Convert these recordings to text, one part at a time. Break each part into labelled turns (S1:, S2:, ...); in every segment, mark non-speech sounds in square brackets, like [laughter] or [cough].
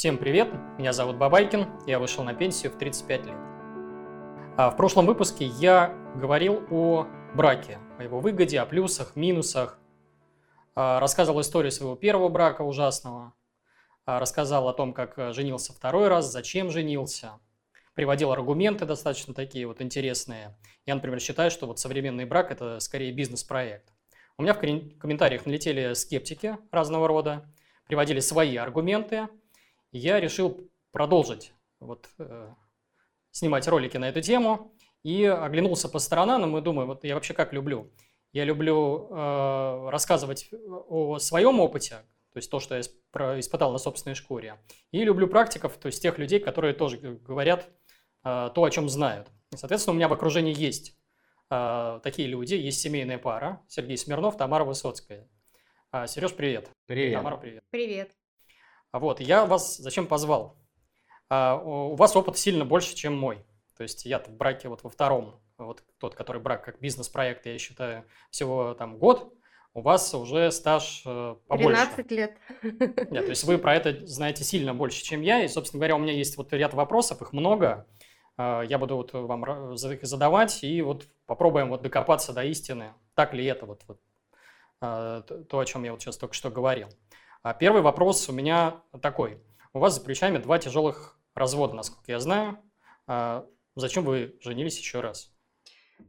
S1: Всем привет, меня зовут Бабайкин, я вышел на пенсию в 35 лет. А в прошлом выпуске я говорил о браке, о его выгоде, о плюсах, минусах, а, рассказывал историю своего первого брака ужасного, а, рассказал о том, как э, женился второй раз, зачем женился, приводил аргументы достаточно такие вот интересные. Я, например, считаю, что вот современный брак – это скорее бизнес-проект. У меня в комментариях налетели скептики разного рода, приводили свои аргументы – я решил продолжить вот, э, снимать ролики на эту тему и оглянулся по сторонам, и думаю, вот я вообще как люблю. Я люблю э, рассказывать о своем опыте, то есть то, что я испытал на собственной шкуре, и люблю практиков, то есть тех людей, которые тоже говорят э, то, о чем знают. И, соответственно, у меня в окружении есть э, такие люди, есть семейная пара, Сергей Смирнов, Тамара Высоцкая. А, Сереж, привет.
S2: Привет.
S1: Тамара, привет.
S3: Привет.
S1: А Вот, я вас зачем позвал? А, у вас опыт сильно больше, чем мой. То есть я в браке вот во втором, вот тот, который брак как бизнес-проект, я считаю, всего там год, у вас уже стаж э, побольше.
S3: 13 лет.
S1: Нет, то есть вы про это знаете сильно больше, чем я. И, собственно говоря, у меня есть вот ряд вопросов, их много. А, я буду вот вам их задавать и вот попробуем вот докопаться до истины. Так ли это вот, вот то, о чем я вот сейчас только что говорил. А первый вопрос у меня такой. У вас за плечами два тяжелых развода, насколько я знаю. А зачем вы женились еще раз?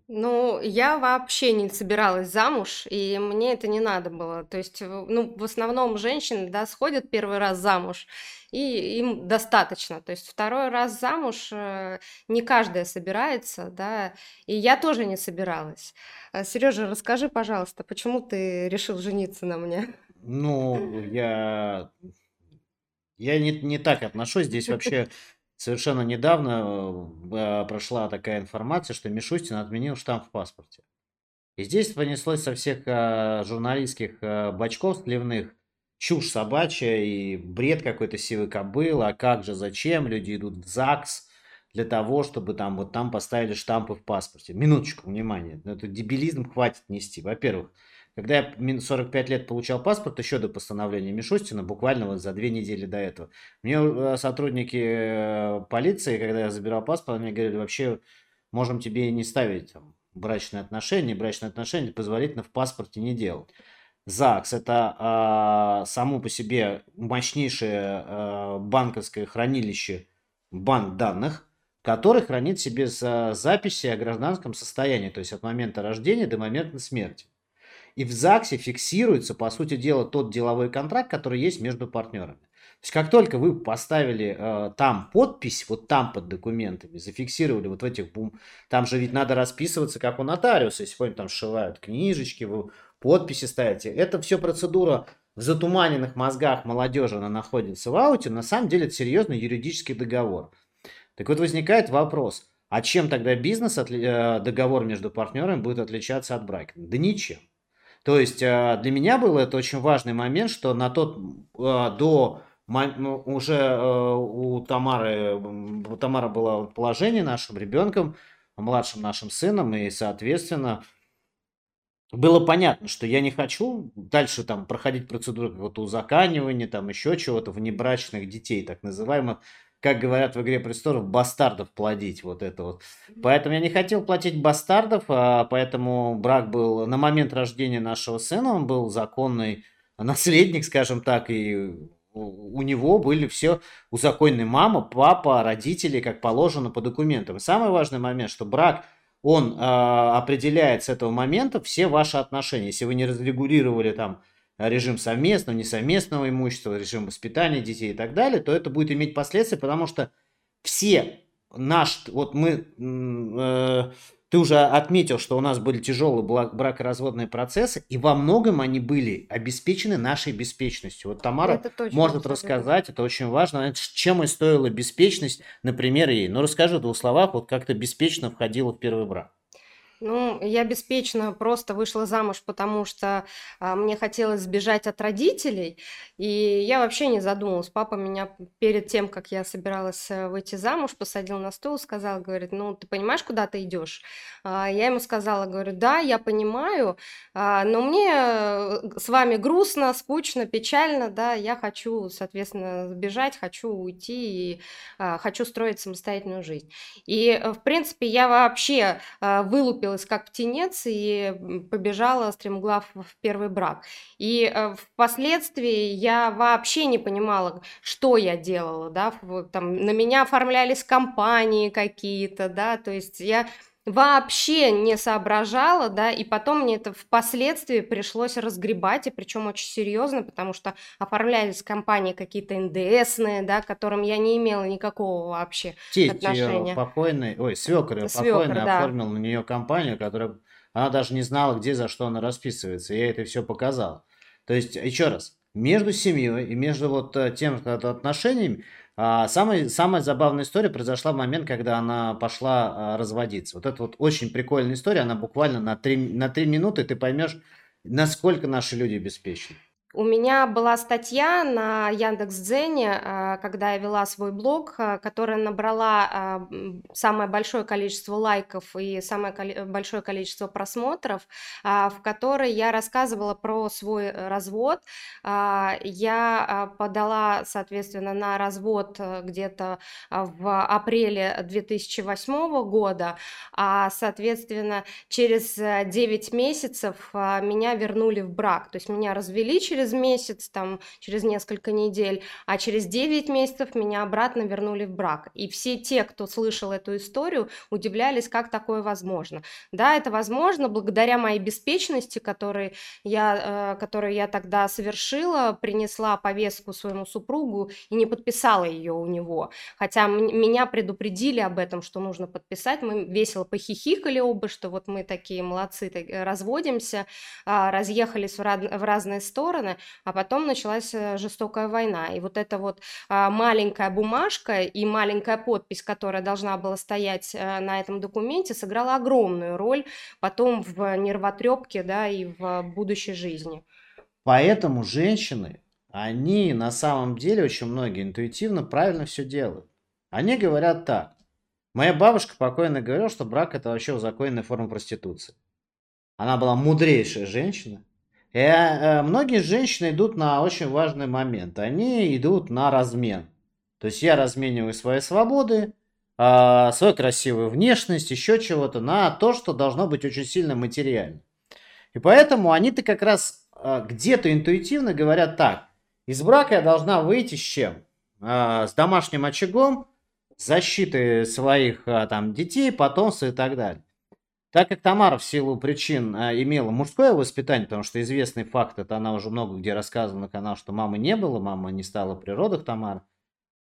S3: Ну, я вообще не собиралась замуж, и мне это не надо было. То есть, ну, в основном женщины, да, сходят первый раз замуж, и им достаточно. То есть второй раз замуж э, не каждая собирается, да, и я тоже не собиралась. Э, Сережа, расскажи, пожалуйста, почему ты решил жениться на мне?
S2: Ну, я, я не, не так отношусь. Здесь вообще совершенно недавно э, прошла такая информация, что Мишустин отменил штамп в паспорте. И здесь понеслось со всех э, журналистских э, бачков сливных чушь собачья и бред какой-то сивый кобыл, а как же, зачем люди идут в ЗАГС для того, чтобы там вот там поставили штампы в паспорте. Минуточку, внимание, это дебилизм хватит нести. Во-первых, когда я 45 лет получал паспорт, еще до постановления Мишустина, буквально вот за две недели до этого, мне э, сотрудники э, полиции, когда я забирал паспорт, мне говорили, вообще можем тебе не ставить там, брачные отношения, брачные отношения позволительно в паспорте не делать. ЗАГС – это э, само по себе мощнейшее э, банковское хранилище банк данных, который хранит себе записи о гражданском состоянии, то есть от момента рождения до момента смерти. И в ЗАГСе фиксируется, по сути дела, тот деловой контракт, который есть между партнерами. То есть как только вы поставили э, там подпись, вот там под документами, зафиксировали вот в этих бум, там же ведь надо расписываться, как у нотариуса, если помните, там сшивают книжечки, вы подписи ставите. Это все процедура в затуманенных мозгах молодежи, она находится в ауте, на самом деле это серьезный юридический договор. Так вот возникает вопрос, а чем тогда бизнес, э, договор между партнерами будет отличаться от брака? Да ничем. То есть э, для меня был это очень важный момент, что на тот э, до ну, уже э, у Тамары, у Тамары было положение нашим ребенком, младшим нашим сыном, и, соответственно, было понятно, что я не хочу дальше там проходить процедуру какого-то узаканивания, там еще чего-то, внебрачных детей, так называемых, как говорят в «Игре престолов», бастардов плодить вот это вот. Поэтому я не хотел платить бастардов, а поэтому брак был на момент рождения нашего сына, он был законный наследник, скажем так, и у него были все узаконены мама, папа, родители, как положено по документам. И самый важный момент, что брак, он э, определяет с этого момента все ваши отношения. Если вы не разрегулировали там режим совместного, несовместного имущества, режим воспитания детей и так далее, то это будет иметь последствия, потому что все наш, вот мы, э, ты уже отметил, что у нас были тяжелые бракоразводные процессы, и во многом они были обеспечены нашей беспечностью. Вот Тамара может рассказать, это очень важно, чем и стоила беспечность, например, ей. Но расскажи в двух словах, вот как ты беспечно входила в первый брак.
S3: Ну, я беспечно просто вышла замуж, потому что а, мне хотелось сбежать от родителей, и я вообще не задумывалась. Папа меня перед тем, как я собиралась э, выйти замуж, посадил на стол, сказал, говорит, ну, ты понимаешь, куда ты идешь? А, я ему сказала, говорю, да, я понимаю, а, но мне э, с вами грустно, скучно, печально, да, я хочу, соответственно, сбежать, хочу уйти и а, хочу строить самостоятельную жизнь. И, э, в принципе, я вообще а, вылупила вылупилась как птенец и побежала стремглав в первый брак. И э, впоследствии я вообще не понимала, что я делала, да, там на меня оформлялись компании какие-то, да, то есть я вообще не соображала, да, и потом мне это впоследствии пришлось разгребать, и причем очень серьезно, потому что оформлялись компании какие-то НДСные, да, к которым я не имела никакого вообще
S2: Тесть
S3: отношения.
S2: ее покойный, ой, свекр ее
S3: Свекр,
S2: покойный
S3: да.
S2: оформил на нее компанию, которая, она даже не знала, где, за что она расписывается. Я это все показал. То есть, еще раз, между семьей и между вот э, тем как, отношениями а, самая, самая забавная история произошла в момент, когда она пошла а, разводиться. Вот это вот очень прикольная история, она буквально на три, на три минуты ты поймешь, насколько наши люди беспечны.
S3: У меня была статья на Яндекс.Дзене, а, когда я вела свой блог, а, которая набрала а, самое большое количество лайков и самое большое количество просмотров, в которой я рассказывала про свой развод. Я подала, соответственно, на развод э, где-то в апреле 2008 года, а, соответственно, через 9 э, месяцев меня вернули в брак, то есть меня развели через через месяц, там, через несколько недель, а через 9 месяцев меня обратно вернули в брак. И все те, кто слышал эту историю, удивлялись, как такое возможно. Да, это возможно благодаря моей беспечности, которой я, э, которую я тогда совершила, принесла повестку своему супругу и не подписала ее у него. Хотя меня предупредили об этом, что нужно подписать. Мы весело похихикали оба, что вот мы такие молодцы, так, разводимся, а, разъехались в, рад, в разные стороны стороны, а потом началась э, жестокая война. И вот эта вот а, маленькая бумажка и маленькая подпись, которая должна была стоять э, на этом документе, сыграла огромную роль потом в нервотрепке, да, и в будущей жизни.
S2: Поэтому женщины, они на самом деле очень многие интуитивно правильно все делают. Они говорят так. Моя бабушка покойно говорила, что брак это вообще узаконенная форма проституции. Она была мудрейшая женщина, и, э, э, многие женщины идут на очень важный момент. Они идут на размен. То есть я размениваю свои свободы, э, свою красивую внешность, еще чего-то на то, что должно быть очень сильно материально. И поэтому они-то как раз э, где-то интуитивно говорят так. Из брака я должна выйти с чем? Э, с домашним очагом, защитой своих там детей, потомства и так далее. Так как Тамара в силу причин а, имела мужское воспитание, потому что известный факт, это она уже много где рассказывала на канал, что мамы не было, мама не стала при родах Тамара,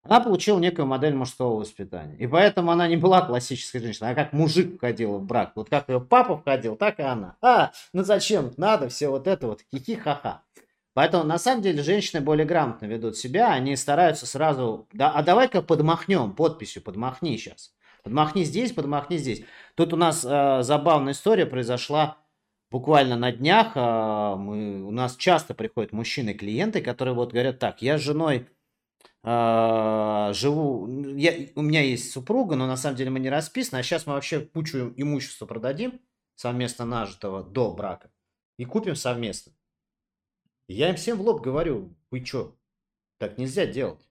S2: она получила некую модель мужского воспитания. И поэтому она не была классической женщиной, а как мужик входила в брак. Вот как ее папа входил, так и она. А, ну зачем надо все вот это вот, хихи-ха-ха. Поэтому на самом деле женщины более грамотно ведут себя, они стараются сразу, да, а давай-ка подмахнем подписью, подмахни сейчас. Подмахни здесь, подмахни здесь. Тут у нас э, забавная история произошла буквально на днях. Э, мы, у нас часто приходят мужчины-клиенты, которые вот говорят так, я с женой э, живу, я, у меня есть супруга, но на самом деле мы не расписаны, а сейчас мы вообще кучу имущества продадим, совместно нажитого до брака, и купим совместно. я им всем в лоб говорю, вы что, так нельзя делать.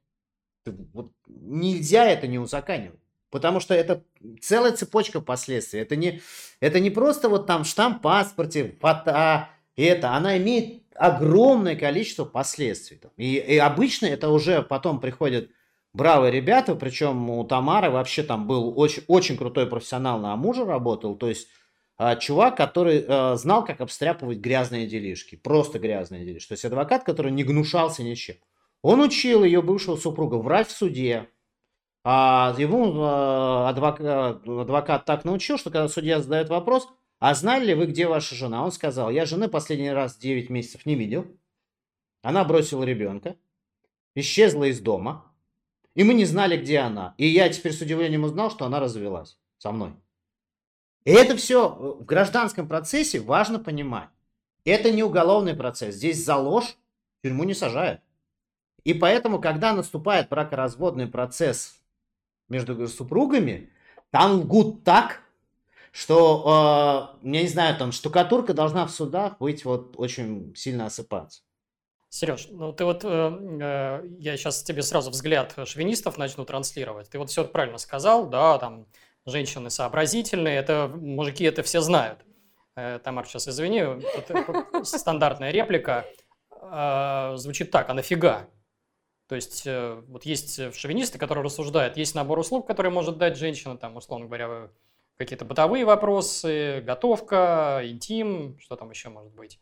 S2: Вот, нельзя это не узаканивать. Потому что это целая цепочка последствий. Это не, это не просто вот там штамп в паспорте, фото, это. Она имеет огромное количество последствий. И, и обычно это уже потом приходят бравые ребята, причем у Тамары вообще там был очень, очень крутой профессионал на мужа работал, то есть а, чувак, который а, знал, как обстряпывать грязные делишки, просто грязные делишки. То есть адвокат, который не гнушался ничем. Он учил ее бывшего супруга врать в суде, а ему а, адвокат, адвокат так научил, что когда судья задает вопрос, а знали ли вы, где ваша жена? Он сказал, я жены последний раз 9 месяцев не видел. Она бросила ребенка, исчезла из дома, и мы не знали, где она. И я теперь с удивлением узнал, что она развелась со мной. И это все в гражданском процессе важно понимать. Это не уголовный процесс. Здесь за ложь тюрьму не сажают. И поэтому, когда наступает бракоразводный процесс между супругами, там лгут так, что, э, я не знаю, там штукатурка должна в судах быть вот очень сильно осыпаться.
S1: Сереж, ну ты вот, э, э, я сейчас тебе сразу взгляд шовинистов начну транслировать. Ты вот все правильно сказал, да, там женщины сообразительные, это мужики это все знают. Э, Тамар, сейчас извини, [laughs] стандартная реплика э, звучит так, а нафига? То есть э, вот есть шовинисты, которые рассуждают, есть набор услуг, которые может дать женщина, там, условно говоря, какие-то бытовые вопросы, готовка, интим, что там еще может быть.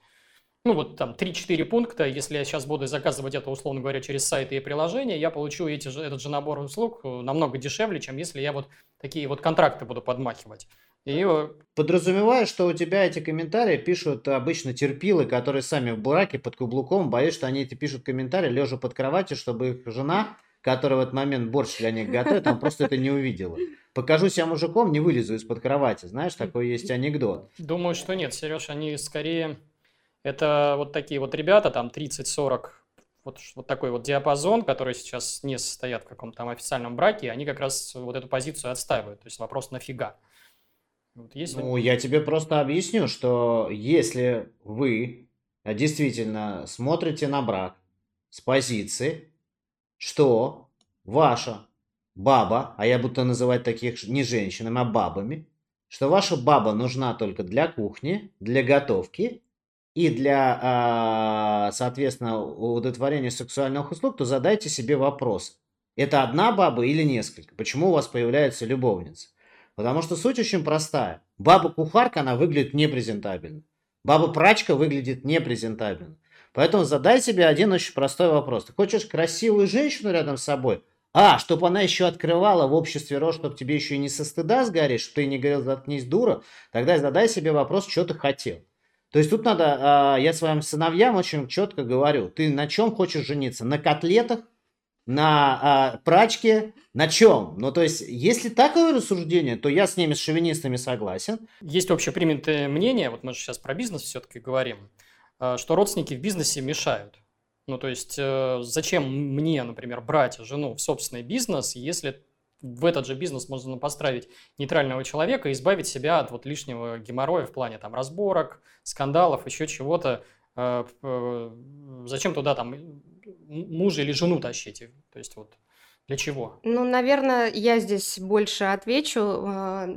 S1: Ну, вот там 3-4 пункта, если я сейчас буду заказывать это, условно говоря, через сайты и приложения, я получу эти этот же набор услуг э, намного дешевле, чем если я вот такие вот контракты буду подмахивать. И...
S2: Подразумевая, что у тебя эти комментарии пишут обычно терпилы, которые сами в браке под каблуком, боюсь, что они эти пишут комментарии, лежа под кроватью, чтобы их жена, которая в этот момент борщ для них готовит, там просто это не увидела покажу себя мужиком, не вылезу из-под кровати. Знаешь, такой есть анекдот.
S1: Думаю, что нет, Сереж, они скорее... Это вот такие вот ребята, там 30-40, вот, вот такой вот диапазон, который сейчас не состоят в каком-то там официальном браке, они как раз вот эту позицию отстаивают. То есть вопрос нафига.
S2: Вот если... Ну, я тебе просто объясню, что если вы действительно смотрите на брак с позиции, что ваша баба, а я буду называть таких не женщинами, а бабами, что ваша баба нужна только для кухни, для готовки и для, а, соответственно, удовлетворения сексуальных услуг, то задайте себе вопрос. Это одна баба или несколько? Почему у вас появляется любовница? Потому что суть очень простая. Баба-кухарка, она выглядит непрезентабельно. Баба-прачка выглядит непрезентабельно. Поэтому задай себе один очень простой вопрос. Ты хочешь красивую женщину рядом с собой – а, чтобы она еще открывала в обществе рот, чтобы тебе еще и не со стыда сгоришь, чтобы ты не говорил, заткнись, дура, тогда задай себе вопрос, что ты хотел. То есть тут надо, а, я своим сыновьям очень четко говорю, ты на чем хочешь жениться? На котлетах, на а, прачке, на чем? Ну, то есть, если такое рассуждение, то я с ними, с шовинистами согласен.
S1: Есть общепринятое мнение, вот мы же сейчас про бизнес все-таки говорим, а, что родственники в бизнесе мешают. Ну, то есть, э, зачем мне, например, брать жену в собственный бизнес, если в этот же бизнес можно поставить нейтрального человека и избавить себя от вот лишнего геморроя в плане там разборок, скандалов, еще чего-то. Э, э, зачем туда там мужа или жену тащить? То есть вот для чего?
S3: Ну, наверное, я здесь больше отвечу.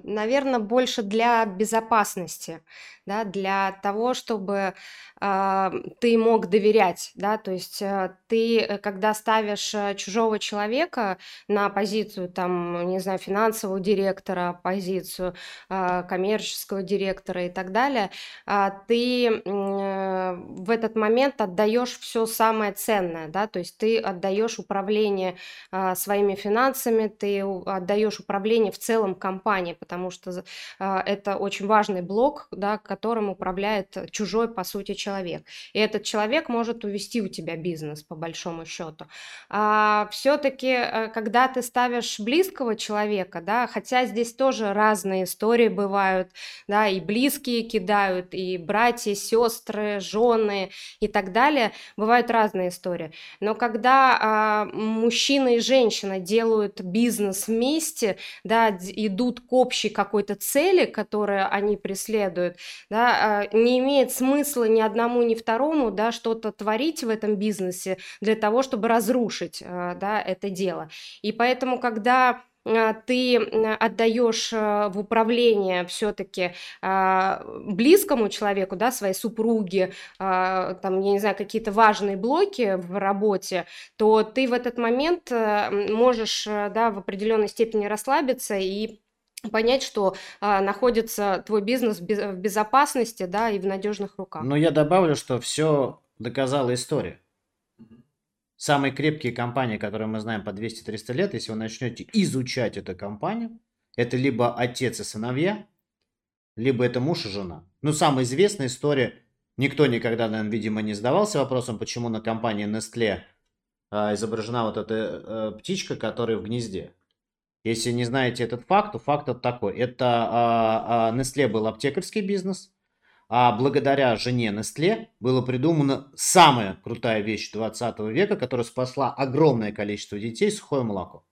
S3: Наверное, больше для безопасности да, для того, чтобы э, ты мог доверять, да, то есть э, ты, э, когда ставишь э, чужого человека на позицию, там, не знаю, финансового директора, позицию э, коммерческого директора и так далее, э, ты э, в этот момент отдаешь все самое ценное, да, то есть ты отдаешь управление э, своими финансами, ты отдаешь управление в целом компании, потому что э, это очень важный блок, да, которым управляет чужой, по сути, человек. И этот человек может увести у тебя бизнес, по большому счету. А все-таки, э, когда ты ставишь близкого человека, да, хотя здесь тоже разные истории бывают, да, и близкие кидают, и братья, сестры, жены и так далее, бывают разные истории. Но когда а, мужчина и женщина делают бизнес вместе, да, идут к общей какой-то цели, которую они преследуют, да, а, не имеет смысла ни одному, ни второму, да, что-то творить в этом бизнесе для того, чтобы разрушить, а, да, это дело. И поэтому, когда а, ты отдаешь в управление все-таки близкому человеку, да, своей супруге, там, я не знаю, какие-то важные блоки в работе, то ты в этот момент можешь, да, в определенной степени расслабиться и понять, что а, находится твой бизнес в, безопасности, да, и в надежных руках.
S2: Но я добавлю, что все доказала история. Самые крепкие компании, которые мы знаем по 200-300 лет, если вы начнете изучать эту компанию, это либо отец и сыновья, либо это муж и жена. Ну, самая известная история, никто никогда, наверное, видимо, не задавался вопросом, почему на компании Nestle а, изображена вот эта а, птичка, которая в гнезде. Если не знаете этот факт, то факт это такой. Это а, а, Nestle был аптекарский бизнес, а благодаря жене Nestle было придумано самая крутая вещь 20 века, которая спасла огромное количество детей – сухое молоко.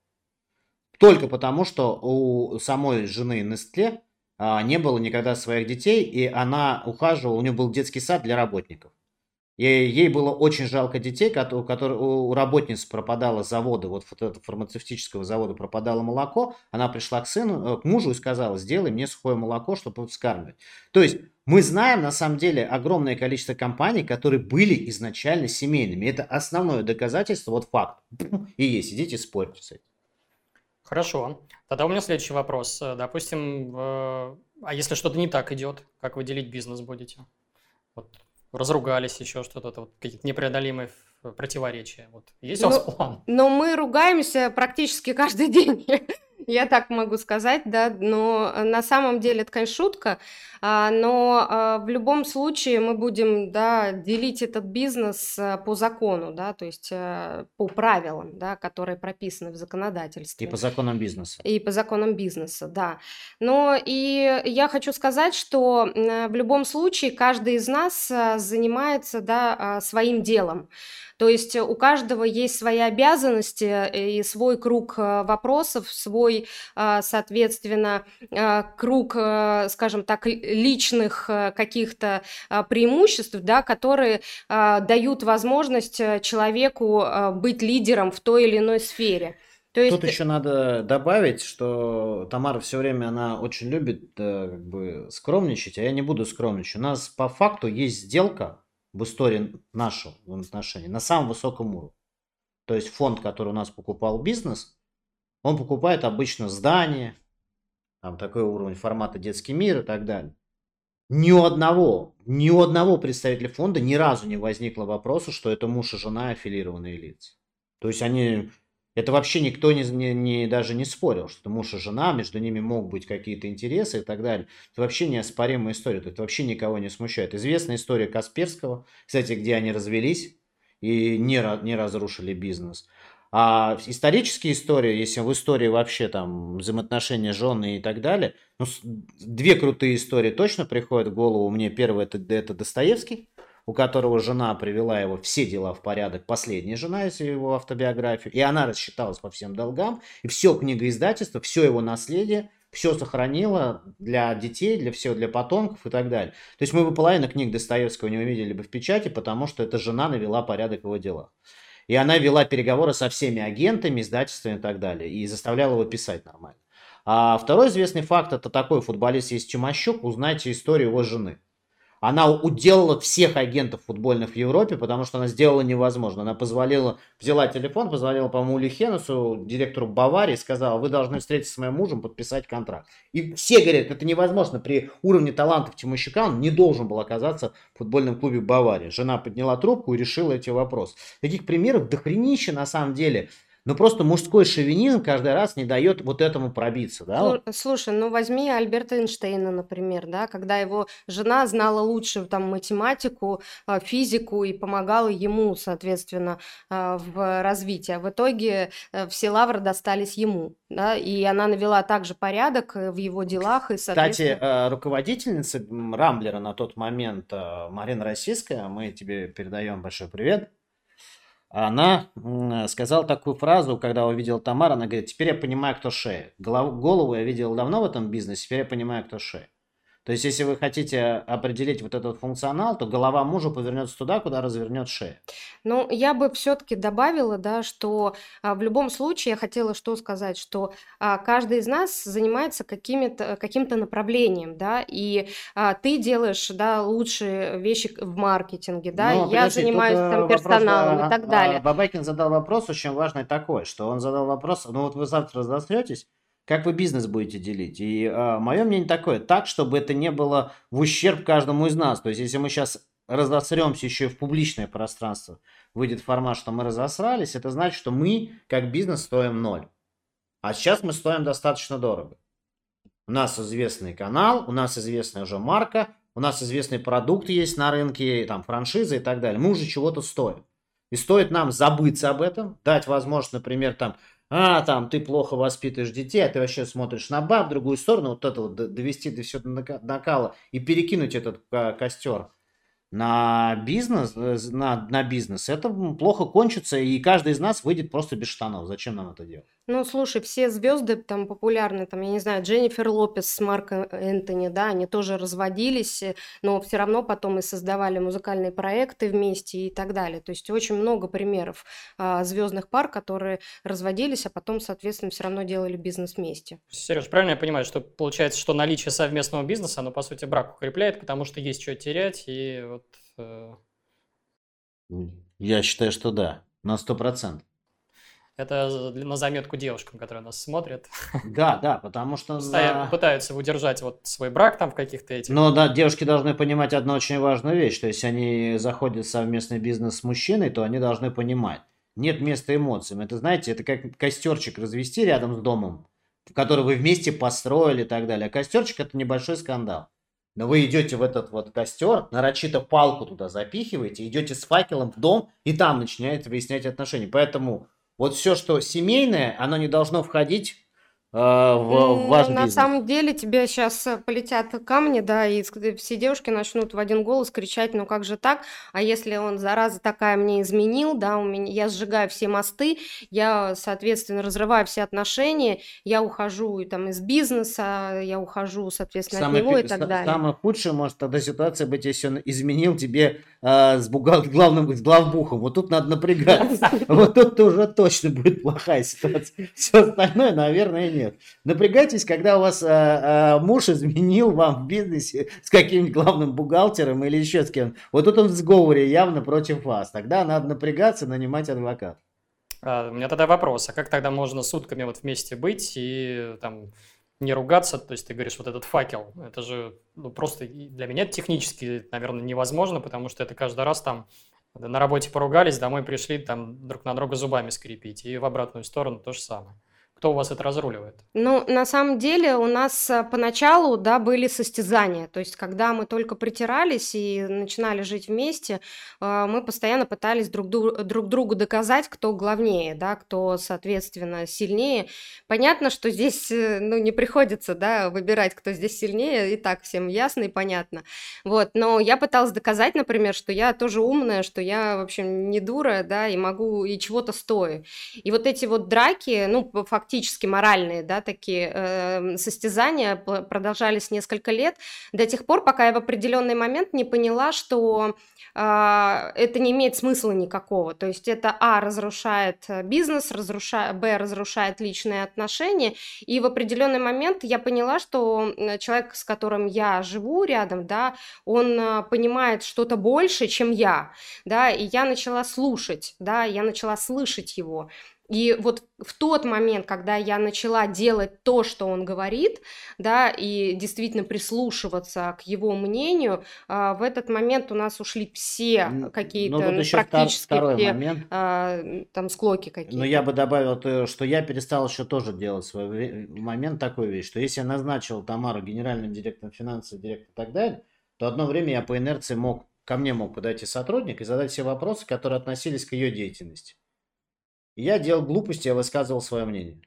S2: Только потому, что у самой жены Nestle а, не было никогда своих детей, и она ухаживала, у нее был детский сад для работников. Ей было очень жалко детей, у, которых, у работниц пропадало завода, вот фармацевтического завода пропадало молоко. Она пришла к сыну, э, к мужу и сказала, сделай мне сухое молоко, чтобы вскармливать. То есть мы знаем на самом деле огромное количество компаний, которые были изначально семейными. Это основное доказательство, вот факт. И есть, идите спорьте с этим.
S1: Хорошо. Тогда у меня следующий вопрос. Допустим, а если что-то не так идет, как вы делить бизнес будете? Вот разругались, еще что-то, вот какие-то непреодолимые противоречия. Вот есть ну, у вас план?
S3: Но мы ругаемся практически каждый день. [laughs] Я так могу сказать, да, но на самом деле это, конечно, шутка, а, но а, в любом случае мы будем, да, делить этот бизнес а, по закону, да, то есть по правилам, да, которые прописаны в законодательстве.
S2: И по законам бизнеса.
S3: И по законам бизнеса, да. Но и я хочу сказать, что в любом случае каждый из нас занимается, да, своим делом. То есть у каждого есть свои обязанности э, и свой круг э, вопросов, свой, а, соответственно, а, круг, э, скажем так, личных каких-то а, преимуществ, да, которые дают возможность человеку быть лидером в той или иной сфере.
S2: То есть... Тут еще надо добавить, что Тамара все время она очень любит как бы скромничать, а я не буду скромничать. У нас по факту есть сделка в истории нашего отношения на самом высоком уровне. То есть фонд, который у нас покупал бизнес, он покупает обычно здание, там такой уровень формата детский мир и так далее. Ни у одного, ни у одного представителя фонда ни разу не возникло вопроса, что это муж и жена аффилированные лица. То есть они это вообще никто не, не, не, даже не спорил, что муж и жена, между ними могут быть какие-то интересы и так далее. Это вообще неоспоримая история, это вообще никого не смущает. Известная история Касперского, кстати, где они развелись и не, не разрушили бизнес. А исторические истории, если в истории вообще там взаимоотношения жены и так далее, ну, две крутые истории точно приходят в голову. Мне первое это, это Достоевский, у которого жена привела его все дела в порядок, последняя жена, если его автобиографию, и она рассчиталась по всем долгам, и все книгоиздательство, все его наследие, все сохранила для детей, для всего, для потомков и так далее. То есть мы бы половину книг Достоевского не увидели бы в печати, потому что эта жена навела порядок его делах. И она вела переговоры со всеми агентами, издательствами и так далее, и заставляла его писать нормально. А второй известный факт, это такой футболист есть Чумащук, узнайте историю его жены. Она уделала всех агентов футбольных в Европе, потому что она сделала невозможно. Она позволила, взяла телефон, позвонила, по-моему, Лихенусу, директору Баварии, сказала, вы должны встретиться с моим мужем, подписать контракт. И все говорят, это невозможно. При уровне талантов Тимощука он не должен был оказаться в футбольном клубе Баварии. Жена подняла трубку и решила эти вопросы. Таких примеров дохренища на самом деле. Но просто мужской шовинизм каждый раз не дает вот этому пробиться, да?
S3: Слушай, ну возьми Альберта Эйнштейна, например, да, когда его жена знала лучше там математику, а, физику и помогала ему, соответственно, а, в развитии. А в итоге э, все лавры достались ему, да, и она навела также порядок э, в его делах и,
S2: соответственно... Кстати, э, руководительница Рамблера на тот момент Марина Российская, мы тебе передаем большой привет, она сказала такую фразу, когда увидела Тамара, она говорит, теперь я понимаю, кто шея. Голову я видел давно в этом бизнесе, теперь я понимаю, кто шея. То есть, если вы хотите определить вот этот функционал, то голова мужа повернется туда, куда развернет шея.
S3: Ну, я бы все-таки добавила, да, что а, в любом случае я хотела что сказать, что а, каждый из нас занимается каким-то направлением, да, и а, ты делаешь, да, лучшие вещи в маркетинге, да,
S2: Но,
S3: я занимаюсь э, там персоналом вопрос, и так далее.
S2: Бабайкин задал вопрос очень важный такой, что он задал вопрос, ну вот вы завтра разостретесь, как вы бизнес будете делить? И э, мое мнение такое, так, чтобы это не было в ущерб каждому из нас. То есть, если мы сейчас разосремся еще и в публичное пространство, выйдет формат, что мы разосрались, это значит, что мы, как бизнес, стоим ноль. А сейчас мы стоим достаточно дорого. У нас известный канал, у нас известная уже марка, у нас известный продукт есть на рынке, там франшиза и так далее. Мы уже чего-то стоим. И стоит нам забыться об этом, дать возможность, например, там а, там, ты плохо воспитываешь детей, а ты вообще смотришь на баб, в другую сторону, вот это вот довести до все до накала и перекинуть этот а, костер на бизнес, э, на, на бизнес, это плохо кончится, и каждый из нас выйдет просто без штанов. Зачем нам это делать?
S3: Ну, слушай, все звезды там популярные, там, я не знаю, Дженнифер Лопес с Марком Энтони, да, они тоже разводились, э, но все равно потом и создавали музыкальные проекты вместе и так далее. То есть очень много примеров а, звездных пар, которые разводились, а потом, соответственно, все равно делали бизнес вместе.
S1: Сереж, правильно я понимаю, что получается, что наличие совместного бизнеса, оно, по сути, брак укрепляет, потому что есть что терять, и вот... Э...
S2: Я считаю, что да, на сто процентов.
S1: Это на заметку девушкам, которые нас смотрят. [laughs]
S2: Да, да, потому что...
S1: Постоянно на... пытаются удержать вот свой брак там в каких-то этих...
S2: Но да, девушки должны понимать одну очень важную вещь, что если они заходят в совместный бизнес с мужчиной, то они должны понимать, нет места эмоциям. Это, знаете, это как костерчик развести рядом с домом, который вы вместе построили и так далее. А костерчик это небольшой скандал. Но вы идете в этот вот костер, нарочито палку туда запихиваете, идете с факелом в дом, и там начинаете выяснять отношения. Поэтому вот все, что семейное, оно не должно входить в, в ваш
S3: На
S2: бизнес.
S3: самом деле тебе сейчас э, полетят камни, да, и все девушки начнут в один голос кричать, ну как же так? А если он, зараза такая, мне изменил, да, у меня, я сжигаю все мосты, я, соответственно, разрываю все отношения, я ухожу и, там, из бизнеса, я ухожу, соответственно,
S2: самое,
S3: от него и так далее.
S2: Самое худшее может тогда ситуация быть, если он изменил тебе э, с, бухгал... главным, с главбухом. Вот тут надо напрягаться. [laughs] Вот тут уже точно будет плохая ситуация. Все остальное, наверное, нет. Напрягайтесь, когда у вас э, э, муж изменил вам в бизнесе с каким-нибудь главным бухгалтером или еще с кем. Вот тут он в сговоре явно против вас. Тогда надо напрягаться, нанимать адвоката.
S1: А, у меня тогда вопрос, а как тогда можно сутками вот вместе быть и там не ругаться, то есть ты говоришь, вот этот факел, это же ну, просто для меня технически, наверное, невозможно, потому что это каждый раз там на работе поругались, домой пришли, там друг на друга зубами скрепить, и в обратную сторону то же самое. Кто у вас это разруливает?
S3: Ну, на самом деле у нас а, поначалу, да, были состязания. То есть, когда мы только притирались и начинали жить вместе, а, мы постоянно пытались друг, друг другу доказать, кто главнее, да, кто, соответственно, сильнее. Понятно, что здесь, э, ну, не приходится, да, выбирать, кто здесь сильнее, и так всем ясно и понятно. Вот, но я пыталась доказать, например, что я тоже умная, что я, в общем, не дура, да, и могу, и чего-то стою. И вот эти вот драки, ну, фактически фактически моральные, да, такие э, состязания продолжались несколько лет, до тех пор, пока я в определенный момент не поняла, что э, это не имеет смысла никакого. То есть это, а, разрушает э, бизнес, разрушает, б, разрушает личные отношения, и в определенный момент я поняла, что человек, с которым я живу рядом, да, он э, понимает что-то больше, чем я, да, и я начала слушать, да, я начала слышать его, и вот в тот момент, когда я начала делать то, что он говорит, да, и действительно прислушиваться к его мнению, а, в этот момент у нас ушли все какие-то ну, вот практически второй все, момент. А, там склоки какие-то.
S2: Но я бы добавил, то, что я перестал еще тоже делать свой момент такой вещь, что если я назначил Тамару генеральным директором финансов, директором и так далее, то одно время я по инерции мог, ко мне мог подойти сотрудник и задать все вопросы, которые относились к ее деятельности. Я делал глупости, я высказывал свое мнение.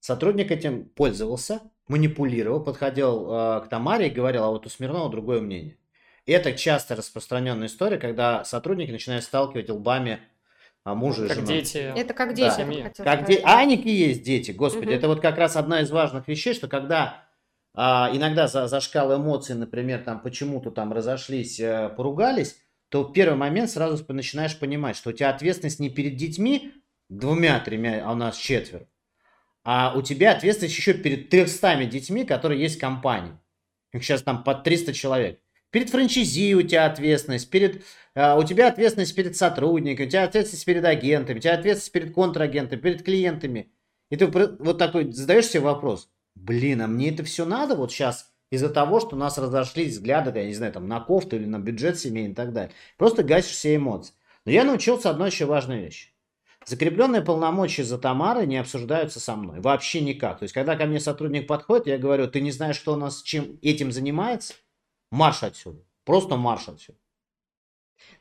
S2: Сотрудник этим пользовался, манипулировал, подходил э, к Тамаре и говорил, а вот у Смирнова другое мнение. И это часто распространенная история, когда сотрудники начинают сталкивать лбами а мужа
S1: как
S2: и жену.
S1: дети.
S3: Это как дети. Да.
S2: Как де... А они и есть дети, господи. Угу. Это вот как раз одна из важных вещей, что когда а, иногда за, за шкал эмоций, например, там почему-то там разошлись, э, поругались, то в первый момент сразу начинаешь понимать, что у тебя ответственность не перед детьми, двумя-тремя, а у нас четверо. А у тебя ответственность еще перед 300 детьми, которые есть в компании. Их сейчас там под 300 человек. Перед франчайзи у тебя ответственность, перед, uh, у тебя ответственность перед сотрудниками, у тебя ответственность перед агентами, у тебя ответственность перед контрагентами, перед клиентами. И ты вот такой задаешь себе вопрос, блин, а мне это все надо вот сейчас из-за того, что у нас разошлись взгляды, я не знаю, там на кофту или на бюджет семейный и так далее. Просто гасишь все эмоции. Но я научился одной еще важной вещи. Закрепленные полномочия за Тамарой не обсуждаются со мной. Вообще никак. То есть, когда ко мне сотрудник подходит, я говорю, ты не знаешь, что у нас чем этим занимается? Марш отсюда. Просто марш отсюда.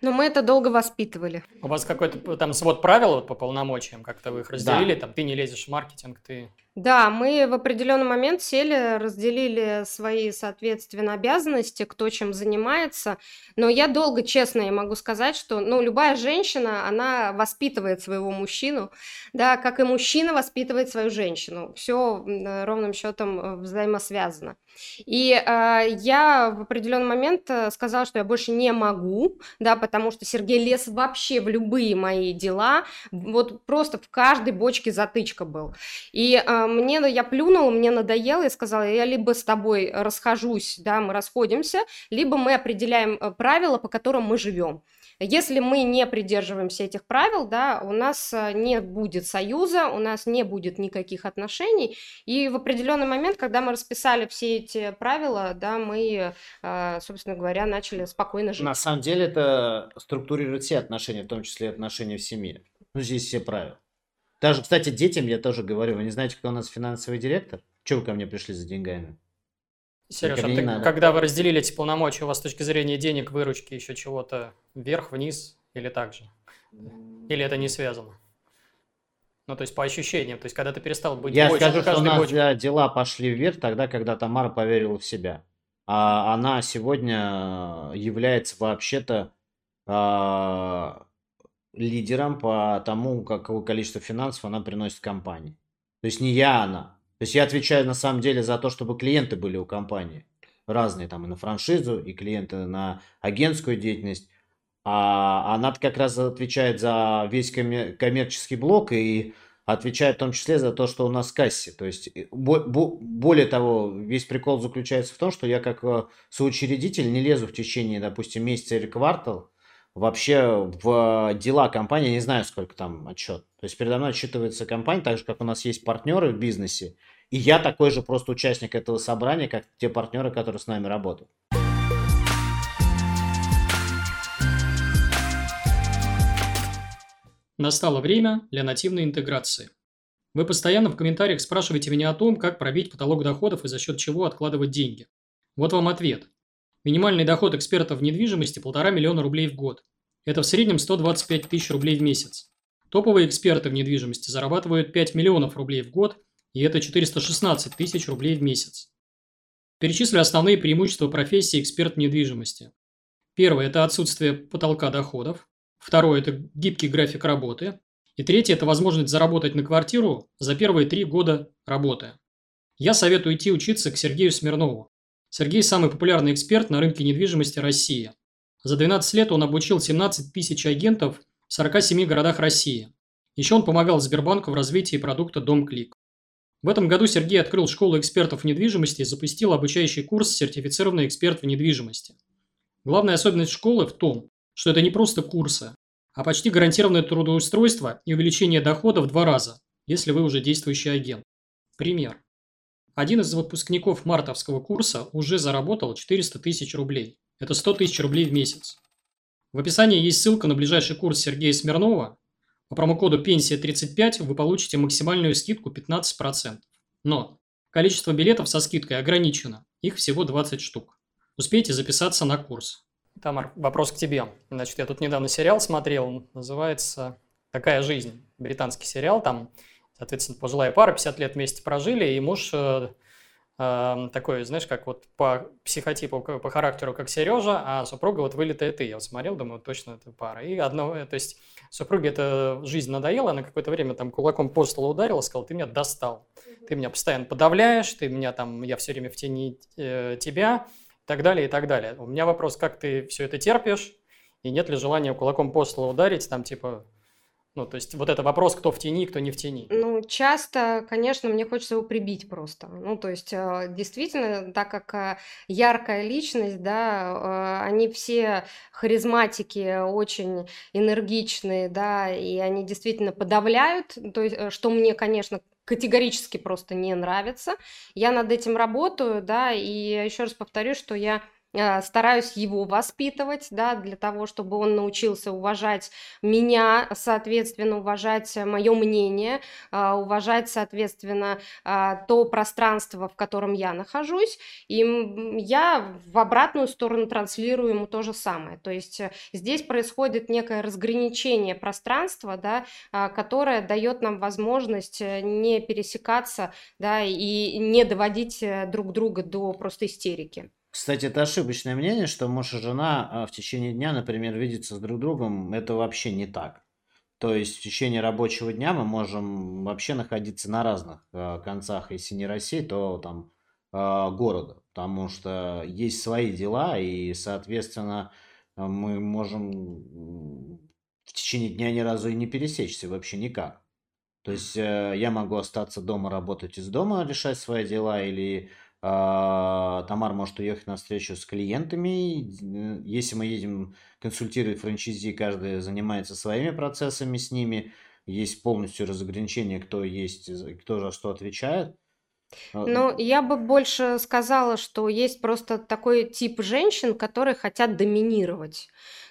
S3: Но мы это долго воспитывали.
S1: У вас какой-то там свод правил вот по полномочиям, как-то вы их разделили, да. там ты не лезешь в маркетинг, ты...
S3: Да, мы в определенный момент сели, разделили свои, соответственно, обязанности, кто чем занимается. Но я долго, честно, я могу сказать, что, ну, любая женщина, она воспитывает своего мужчину, да, как и мужчина воспитывает свою женщину. Все ровным счетом взаимосвязано. И э, я в определенный момент э, сказала, что я больше не могу, да, потому что Сергей лез вообще в любые мои дела, вот просто в каждой бочке затычка был. И э, мне, я плюнула, мне надоело, и сказала, я либо с тобой расхожусь, да, мы расходимся, либо мы определяем э, правила, по которым мы живем. Если мы не придерживаемся этих правил, да, у нас э, не будет союза, у нас не будет никаких отношений. И в определенный момент, когда мы расписали все эти правила, да, мы, э, собственно говоря, начали спокойно жить.
S2: На самом деле это структурирует все отношения, в том числе отношения в семье. Ну, здесь все правила. Даже, кстати, детям я тоже говорю, вы не знаете, кто у нас финансовый директор? Чего вы ко мне пришли за деньгами?
S1: Сереж, а ты, когда вы разделили эти полномочия, у вас с точки зрения денег, выручки, еще чего-то вверх, вниз или так же? Или это не связано? Ну, то есть по ощущениям, то есть когда ты перестал быть
S2: Я больше, скажу, что у нас бочке... дела пошли вверх тогда, когда Тамара поверила в себя. А она сегодня является вообще-то а, лидером по тому, какое количество финансов она приносит компании. То есть не я она, то есть я отвечаю на самом деле за то, чтобы клиенты были у компании. Разные там и на франшизу, и клиенты на агентскую деятельность. А она как раз отвечает за весь коммерческий блок и отвечает в том числе за то, что у нас в кассе. То есть, более того, весь прикол заключается в том, что я как э, соучредитель не лезу в течение, допустим, месяца или квартал вообще в дела компании, не знаю, сколько там отчет. То есть передо мной отчитывается компания, так же, как у нас есть партнеры в бизнесе, и я такой же просто участник этого собрания, как те партнеры, которые с нами работают.
S1: Настало время для нативной интеграции. Вы постоянно в комментариях спрашиваете меня о том, как пробить потолок доходов и за счет чего откладывать деньги. Вот вам ответ. Минимальный доход экспертов в недвижимости – полтора миллиона рублей в год. Это в среднем 125 тысяч рублей в месяц. Топовые эксперты в недвижимости зарабатывают 5 миллионов рублей в год, и это 416 тысяч рублей в месяц. Перечислю основные преимущества профессии эксперт недвижимости. Первое – это отсутствие потолка доходов. Второе – это гибкий график работы. И третье – это возможность заработать на квартиру за первые три года работы. Я советую идти учиться к Сергею Смирнову. Сергей – самый популярный эксперт на рынке недвижимости России. За 12 лет он обучил 17 тысяч агентов в 47 городах России. Еще он помогал Сбербанку в развитии продукта «Дом Клик». В этом году Сергей открыл школу экспертов в недвижимости и запустил обучающий курс «Сертифицированный эксперт в недвижимости». Главная особенность школы в том, что это не просто курсы, а почти гарантированное трудоустройство и увеличение дохода в два раза, если вы уже действующий агент. Пример. Один из выпускников мартовского курса уже заработал 400 тысяч рублей. Это 100 тысяч рублей в месяц. В описании есть ссылка на ближайший курс Сергея Смирнова. По промокоду «Пенсия35» вы получите максимальную скидку 15%. Но количество билетов со скидкой ограничено. Их всего 20 штук. Успейте записаться на курс. Тамар, вопрос к тебе. Значит, я тут недавно сериал смотрел, называется «Такая жизнь». Британский сериал, там Соответственно, пожилая пара, 50 лет вместе прожили, и муж э, э, такой, знаешь, как вот по психотипу, по характеру, как Сережа, а супруга вот вылитая ты. Я вот смотрел, думаю, точно это пара. И одно, то есть супруге эта жизнь надоела, она какое-то время там кулаком по столу ударила, сказала, ты меня достал. Ты меня постоянно подавляешь, ты меня там, я все время в тени э, тебя, и так далее, и так далее. У меня вопрос, как ты все это терпишь, и нет ли желания кулаком по столу ударить, там типа, ну, то есть вот это вопрос, кто в тени, кто не в тени.
S3: Ну, часто, конечно, мне хочется его прибить просто. Ну, то есть э, действительно, так как э, яркая личность, да, э, они все харизматики, очень энергичные, да, и они действительно подавляют, то есть, что мне, конечно, категорически просто не нравится. Я над этим работаю, да, и еще раз повторю, что я э, стараюсь его воспитывать, да, для того, чтобы он научился уважать меня, соответственно, уважать мое мнение, э, уважать, соответственно, э, то пространство, в котором я нахожусь, и я в обратную сторону транслирую ему то же самое. То есть здесь происходит некое разграничение пространства, да, которое дает нам возможность не пересекаться, да, и не доводить друг друга до просто истерики.
S2: Кстати, это ошибочное мнение, что муж и жена а, в течение дня, например, видятся с друг другом. Это вообще не так. То есть в течение рабочего дня мы можем вообще находиться на разных э, концах, если не России, то там э, города, потому что есть свои дела, и, соответственно, мы можем в течение дня ни разу и не пересечься вообще никак. То есть э, я могу остаться дома, работать из дома, решать свои дела, или Тамар может уехать на встречу с клиентами. Если мы едем консультировать франчайзи, каждый занимается своими процессами с ними. Есть полностью разограничение, кто есть, кто за что отвечает.
S3: А, ну, я бы больше сказала, что есть просто такой тип женщин, которые хотят доминировать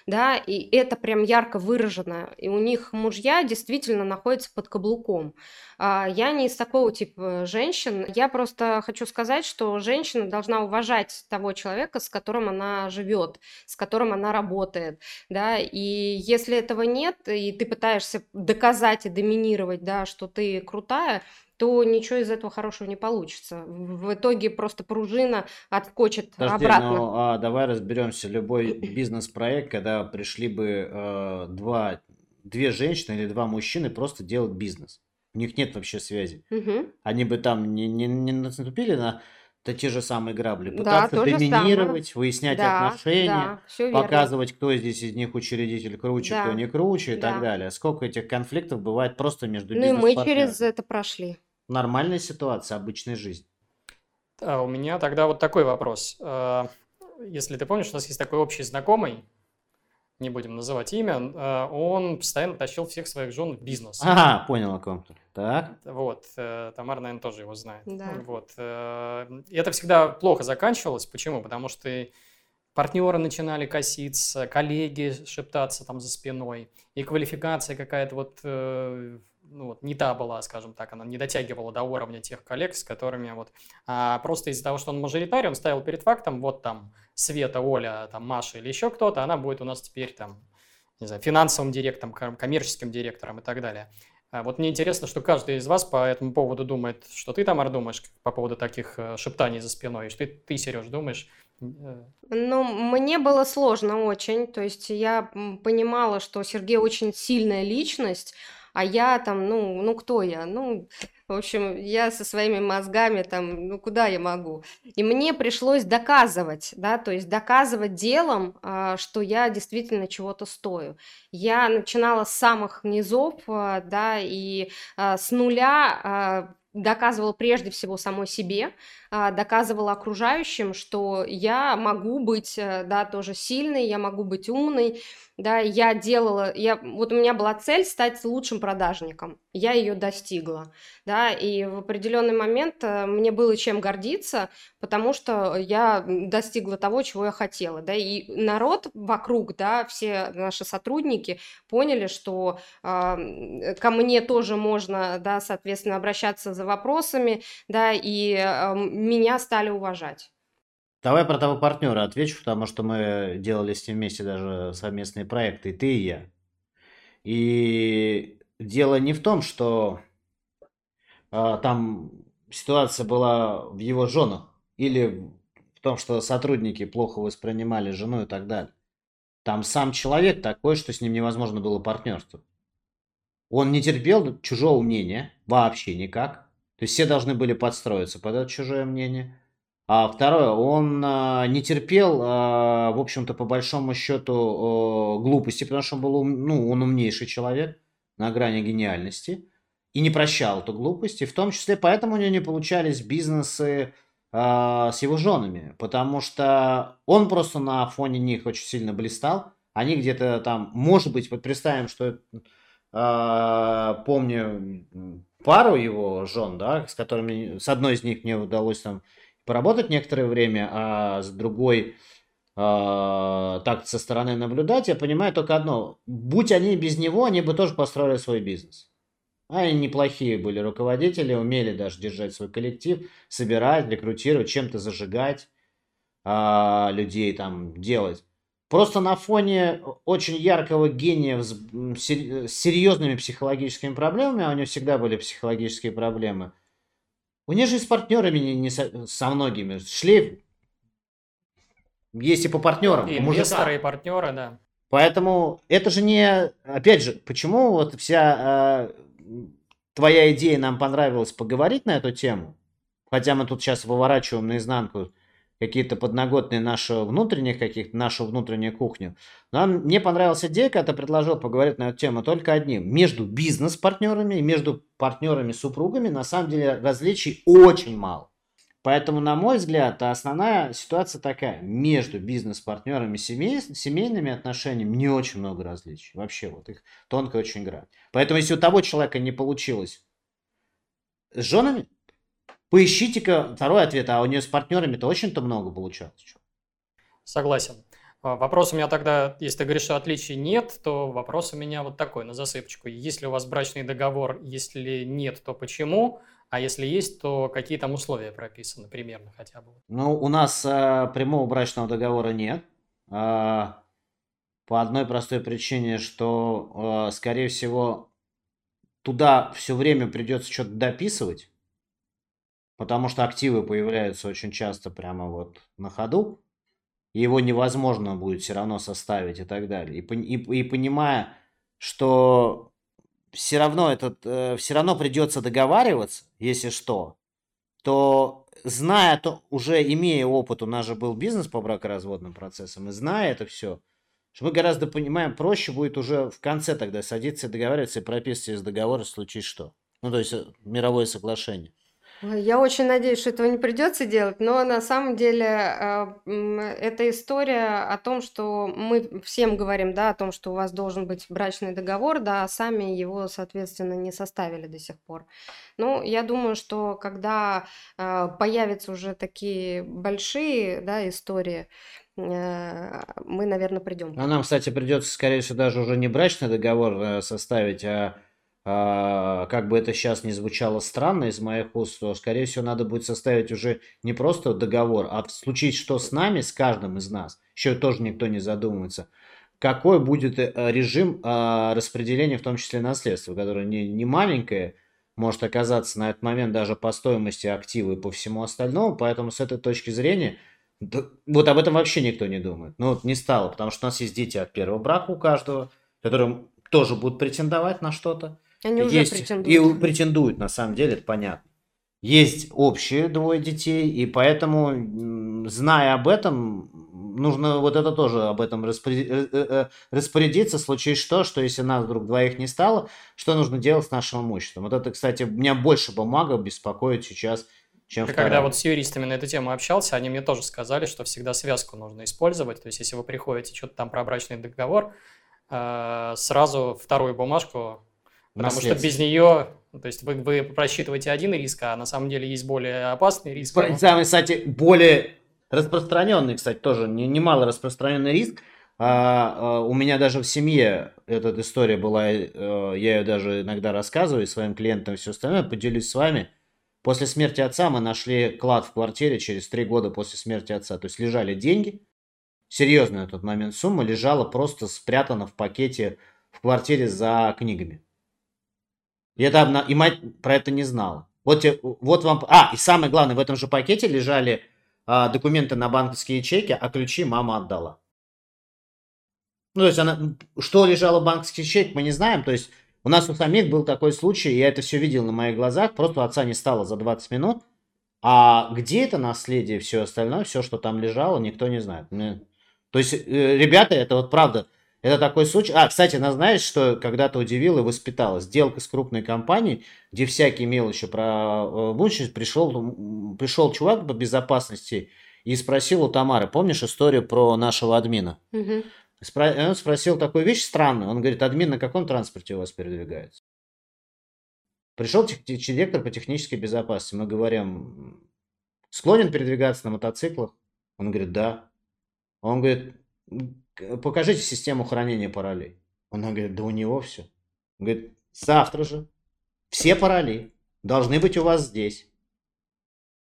S3: да, и это прям ярко выражено, и у них мужья действительно находятся под каблуком. А, я не из такого типа женщин, я просто хочу сказать, что женщина должна уважать того человека, с которым она живет, с которым она работает, да, и если этого нет, и ты пытаешься доказать и доминировать, да, что ты крутая, то ничего из этого хорошего не получится. В итоге просто пружина отскочит Подожди, обратно.
S2: Ну, а, давай разберемся. Любой бизнес-проект, когда пришли бы э, два, две женщины или два мужчины просто делать бизнес. У них нет вообще связи. Угу. Они бы там не, не, не наступили на это те же самые грабли. Пытаться да, доминировать, выяснять да, отношения, да, показывать, кто здесь из них учредитель круче, да, кто не круче и да. так далее. Сколько этих конфликтов бывает просто между
S3: Ну и мы через это прошли
S2: нормальная ситуация обычной жизни.
S1: А у меня тогда вот такой вопрос. А, если ты помнишь, у нас есть такой общий знакомый, не будем называть имя, а, он постоянно тащил всех своих жен в бизнес.
S2: Ага, понял о ком-то. Так.
S1: Вот, э, Тамара, наверное, тоже его знает.
S3: Да.
S1: Вот. Э, и это всегда плохо заканчивалось. Почему? Потому что партнеры начинали коситься, коллеги шептаться там за спиной, и квалификация какая-то вот э, ну, вот, не та была, скажем так, она не дотягивала до уровня тех коллег, с которыми вот, а просто из-за того, что он мажоритарий, он ставил перед фактом, вот там Света, Оля, там Маша или еще кто-то, она будет у нас теперь там, не знаю, финансовым директором, коммерческим директором и так далее. А вот мне интересно, что каждый из вас по этому поводу думает, что ты, Тамар, думаешь по поводу таких э, шептаний за спиной, и что ты, ты Сереж, думаешь.
S3: Э, ну, мне было сложно очень, то есть я понимала, что Сергей очень сильная личность, а я там, ну, ну кто я? Ну, в общем, я со своими мозгами там, ну куда я могу? И мне пришлось доказывать, да, то есть доказывать делом, а, что я действительно чего-то стою. Я начинала с самых низов, а, да, и а, с нуля доказывала прежде всего самой себе, доказывала окружающим, что я могу быть, э, да, тоже сильной, я могу быть умной, да, я делала, я, вот у меня была цель стать лучшим продажником, я ее достигла, да, и в определенный момент э, мне было чем гордиться, потому что я достигла того, чего я хотела, да, и народ вокруг, да, все наши сотрудники поняли, что э, ко мне тоже можно, да, соответственно, обращаться за вопросами, да, и э, меня стали уважать.
S2: Давай про того партнера отвечу, потому что мы делали с ним вместе даже совместные проекты, и ты, и я. И дело не в том, что а, там ситуация была в его женах, или в том, что сотрудники плохо воспринимали жену и так далее. Там сам человек такой, что с ним невозможно было партнерство. Он не терпел чужого мнения вообще никак. То есть все должны были подстроиться под это чужое мнение. А второе, он а, не терпел, а, в общем-то, по большому счету, глупости, потому что он был, ну, он умнейший человек на грани гениальности и не прощал эту глупость, и в том числе поэтому у него не получались бизнесы а, с его женами, потому что он просто на фоне них очень сильно блистал, они где-то там, может быть, вот представим, что а, помню пару его жен, да, с которыми, с одной из них мне удалось там поработать некоторое время, а с другой э, так со стороны наблюдать, я понимаю только одно. Будь они без него, они бы тоже построили свой бизнес. А они неплохие были руководители, умели даже держать свой коллектив, собирать, рекрутировать, чем-то зажигать а, людей там делать. Просто на фоне очень яркого гения с серьезными психологическими проблемами, а у него всегда были психологические проблемы, у них же и с партнерами не, не со, со многими. Шлейф есть и по партнерам.
S1: И инвесторы, и партнеры, да.
S2: Поэтому это же не... Опять же, почему вот вся э, твоя идея нам понравилась поговорить на эту тему, хотя мы тут сейчас выворачиваем наизнанку какие-то подноготные нашего внутренних каких-то, нашу внутреннюю кухню. Но мне понравилась идея, когда ты предложил поговорить на эту тему только одним. Между бизнес-партнерами и между партнерами-супругами на самом деле различий очень мало. Поэтому, на мой взгляд, основная ситуация такая. Между бизнес-партнерами семей, семейными отношениями не очень много различий. Вообще, вот их тонко очень грань. Поэтому, если у того человека не получилось с женами, Поищите-ка второй ответ, а у нее с партнерами-то очень-то много получалось.
S1: Согласен. А, вопрос у меня тогда, если ты говоришь, что отличий нет, то вопрос у меня вот такой, на засыпочку. Есть ли у вас брачный договор? Если нет, то почему? А если есть, то какие там условия прописаны примерно хотя бы?
S2: Ну, у нас э, прямого брачного договора нет. Э, по одной простой причине, что, э, скорее всего, туда все время придется что-то дописывать потому что активы появляются очень часто прямо вот на ходу, и его невозможно будет все равно составить и так далее. И, и, и понимая, что все равно, этот, э, все равно придется договариваться, если что, то зная, то уже имея опыт, у нас же был бизнес по бракоразводным процессам, и зная это все, что мы гораздо понимаем, проще будет уже в конце тогда садиться и договариваться и прописывать из договора случае что. Ну, то есть э, мировое соглашение.
S3: Я очень надеюсь, что этого не придется делать, но на самом деле а, это история о том, что мы всем говорим, да, о том, что у вас должен быть брачный договор, да, а сами его, соответственно, не составили до сих пор. Ну, я думаю, что когда а, появятся уже такие большие, да, истории, э, мы, наверное, придем.
S2: А нам, кстати, придется, скорее всего, даже уже не брачный договор э, составить, а, как бы это сейчас не звучало странно из моих уст, то, скорее всего, надо будет составить уже не просто договор, а случае, что с нами, с каждым из нас, еще тоже никто не задумывается, какой будет э, режим а, распределения, в том числе наследства, которое не, не маленькое, может оказаться на этот момент даже по стоимости актива и по всему остальному, поэтому с этой точки зрения вот об этом вообще никто не думает. Ну вот не стало, потому что у нас есть дети от первого брака у каждого, которые тоже будут претендовать на что-то.
S3: Они уже
S2: есть,
S3: претендуют.
S2: И претендуют, на самом деле, это понятно. Есть общие двое детей, и поэтому, зная об этом, нужно вот это тоже об этом э, э, э, распорядиться, в случае что, что если нас вдруг двоих не стало, что нужно делать с нашим имуществом. Вот это, кстати, меня больше бумага беспокоит сейчас, чем
S1: Ты когда вот с юристами на эту тему общался, они мне тоже сказали, что всегда связку нужно использовать. То есть, если вы приходите что-то там про брачный договор, сразу вторую бумажку Потому что без нее, то есть вы, вы просчитываете один риск, а на самом деле есть более опасный риск.
S2: Самый, кстати, более распространенный, кстати, тоже немало распространенный риск. А, а, у меня даже в семье эта история была, э, я ее даже иногда рассказываю своим клиентам и все остальное, поделюсь с вами. После смерти отца мы нашли клад в квартире через три года после смерти отца. То есть лежали деньги, серьезная на тот момент сумма, лежала просто спрятана в пакете в квартире за книгами. И, это, и мать про это не знала. Вот, вот вам... А, и самое главное, в этом же пакете лежали а, документы на банковские чеки, а ключи мама отдала. Ну, то есть она... Что лежало в банковских чеках, мы не знаем. То есть у нас у самих был такой случай, я это все видел на моих глазах, просто отца не стало за 20 минут. А где это наследие, все остальное, все, что там лежало, никто не знает. То есть, э, ребята, это вот правда, это такой случай. А, кстати, она знаешь, что когда-то удивил и воспитала. Сделка с крупной компанией, где всякий мелочи про будущее, пришел, пришел чувак по безопасности и спросил у Тамары, помнишь историю про нашего админа?
S3: Угу.
S2: Он спросил такую вещь странную. Он говорит, админ на каком транспорте у вас передвигается? Пришел директор по технической безопасности. Мы говорим, склонен передвигаться на мотоциклах? Он говорит, да. Он говорит, покажите систему хранения паролей. Он говорит, да у него все. Он говорит, завтра же все пароли должны быть у вас здесь.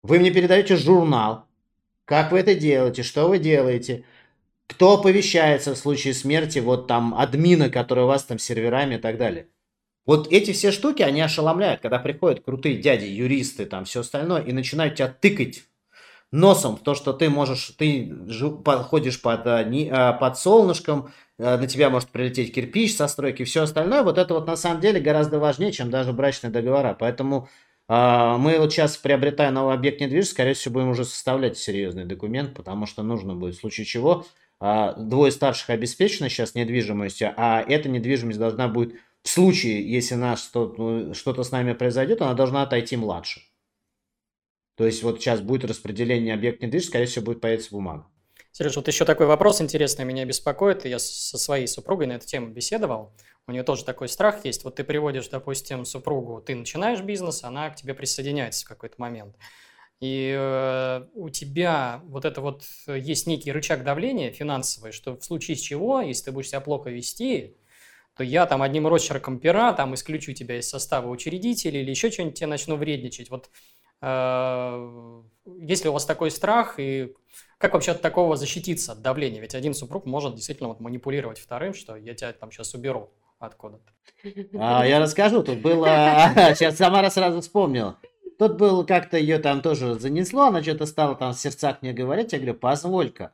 S2: Вы мне передаете журнал. Как вы это делаете? Что вы делаете? Кто оповещается в случае смерти вот там админа, который у вас там серверами и так далее. Вот эти все штуки, они ошеломляют, когда приходят крутые дяди, юристы, там все остальное, и начинают тебя тыкать носом в то, что ты можешь, ты ходишь под, э, э, под солнышком, э, на тебя может прилететь кирпич со стройки, все остальное, вот это вот на самом деле гораздо важнее, чем даже брачные договора. Поэтому мы вот сейчас, приобретая новый объект недвижимости, скорее всего, будем уже составлять серьезный документ, потому что нужно будет в случае чего. Двое старших обеспечены сейчас недвижимостью, а эта недвижимость должна будет, в случае, если нас что-то с нами произойдет, она должна отойти младше. То есть вот сейчас будет распределение объект недвижимости, скорее всего, будет появиться бумага.
S1: Сереж, вот еще такой вопрос интересный меня беспокоит. Я со своей супругой на эту тему беседовал. У нее тоже такой страх есть. Вот ты приводишь, допустим, супругу, ты начинаешь бизнес, она к тебе присоединяется в какой-то момент. И э, у тебя вот это вот есть некий рычаг давления финансовый, что в случае чего, если ты будешь себя плохо вести, то я там одним росчерком пера там исключу тебя из состава учредителей или еще что-нибудь тебе начну вредничать. Вот э, есть ли у вас такой страх и как вообще от такого защититься, от давления? Ведь один супруг может действительно вот манипулировать вторым, что я тебя там сейчас уберу откуда-то.
S2: А, я расскажу, тут было... [laughs] Сейчас Самара сразу вспомнила. Тут был как-то ее там тоже занесло, она что-то стала там в сердцах мне говорить. Я говорю, позволь-ка,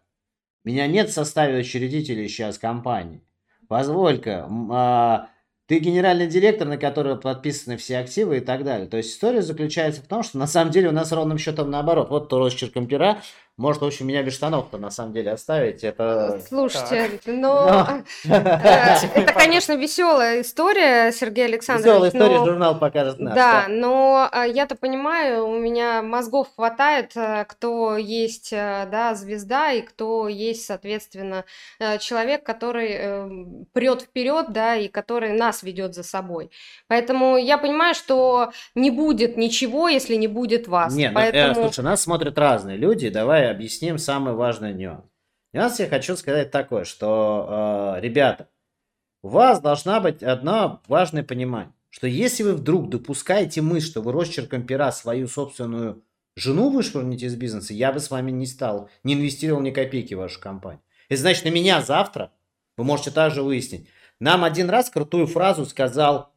S2: меня нет в составе учредителей сейчас компании. Позволь-ка, а, ты генеральный директор, на которого подписаны все активы и так далее. То есть история заключается в том, что на самом деле у нас ровным счетом наоборот. Вот то росчерком пера может, в общем, меня без штанов-то на самом деле оставить. Это...
S3: Слушайте, но... Э, [laughs] это, конечно, веселая история, Сергей Александрович.
S2: Веселая история, журнал покажет нас.
S3: Да, но э, я-то понимаю, у меня мозгов хватает, э, кто есть, да, звезда, и кто есть, соответственно, человек, который прет вперед, да, и который нас ведет за собой. Поэтому я понимаю, что не будет ничего, если не будет вас.
S2: Нет, ну, слушай, нас смотрят разные люди, давай объясним самый важный нюанс. Нюанс я хочу сказать такой, что, э, ребята, у вас должна быть одно важное понимание, что если вы вдруг допускаете мысль, что вы росчерком пера свою собственную жену вышвырнете из бизнеса, я бы с вами не стал, не инвестировал ни копейки в вашу компанию. Это значит, на меня завтра, вы можете также выяснить, нам один раз крутую фразу сказал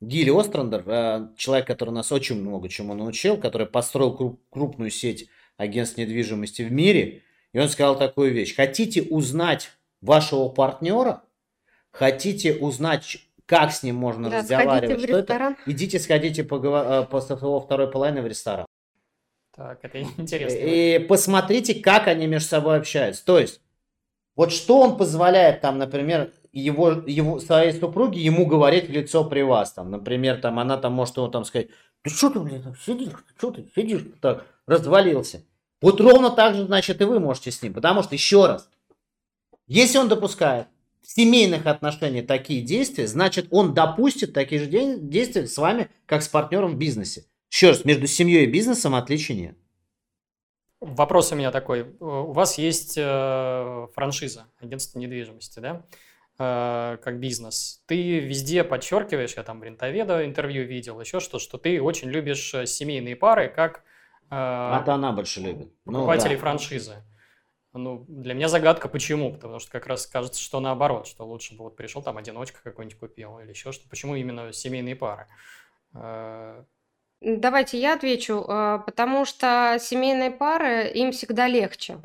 S2: Гилли Острандер, э, человек, который нас очень много чему научил, который построил крупную сеть агентств недвижимости в мире, и он сказал такую вещь. Хотите узнать вашего партнера, хотите узнать, как с ним можно да, разговаривать, что это, идите сходите поговор... Э, после второй половины в ресторан.
S1: Так, это [laughs] интересно.
S2: И посмотрите, как они между собой общаются. То есть, вот что он позволяет там, например, его, его, своей супруге ему говорить в лицо при вас. Там, например, там, она там может ему там сказать, ты что ты, блин, сидишь, что ты сидишь, так, развалился. Вот ровно так же, значит, и вы можете с ним. Потому что, еще раз, если он допускает в семейных отношениях такие действия, значит, он допустит такие же действия с вами, как с партнером в бизнесе. Еще раз, между семьей и бизнесом отличий нет.
S1: Вопрос у меня такой. У вас есть э, франшиза агентства недвижимости, да? Э, как бизнес. Ты везде подчеркиваешь, я там в Рентоведа интервью видел, еще что, что ты очень любишь э, семейные пары, как
S2: а то она больше любит.
S1: Покупатели ну, да. франшизы. Ну, для меня загадка, почему? Потому что как раз кажется, что наоборот, что лучше бы вот пришел там одиночка какой-нибудь купил или еще что. Почему именно семейные пары?
S3: Э, Давайте я отвечу, э, потому что семейные пары им всегда легче.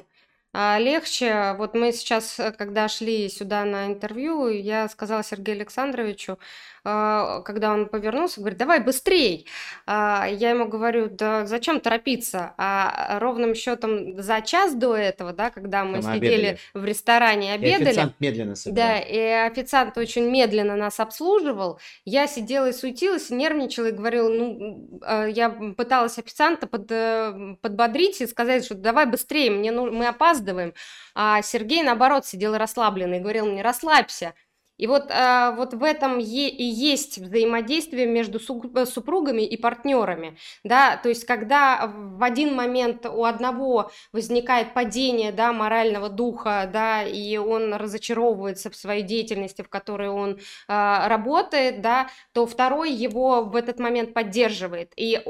S3: А, легче. Вот мы сейчас, э, когда шли сюда на интервью, я сказала Сергею Александровичу, когда он повернулся, говорит, давай быстрей. А, я ему говорю, да зачем торопиться? А ровным счетом за час до этого, да, когда мы Там сидели обедали. в ресторане, обедали. И
S2: официант медленно собирал.
S3: Да, и официант очень медленно нас обслуживал. Я сидела и суетилась, нервничала и говорила, ну, а, я пыталась официанта под, э, подбодрить и сказать, что давай быстрее, мне, ну, мы опаздываем. А Сергей, наоборот, сидел расслабленный и говорил мне, расслабься. И вот, а, вот в этом и есть взаимодействие между э, супругами и партнерами, да, то есть когда в один момент у одного возникает падение, да, морального духа, да, и он разочаровывается в своей деятельности, в которой он а, работает, да, то второй его в этот момент поддерживает и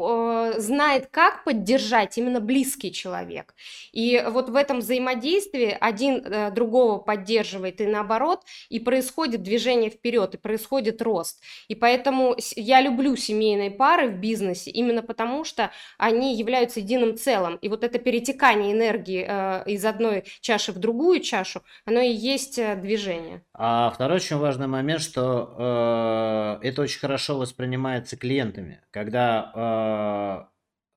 S3: знает, как поддержать именно близкий человек. И вот в этом взаимодействии один э, другого поддерживает и наоборот, и происходит движение вперед, и происходит рост. И поэтому я люблю семейные пары в бизнесе именно потому, что они являются единым целым. И вот это перетекание энергии э, из одной чаши в другую чашу, оно и есть э, движение.
S2: А второй очень важный момент, что э, это очень хорошо воспринимается клиентами, когда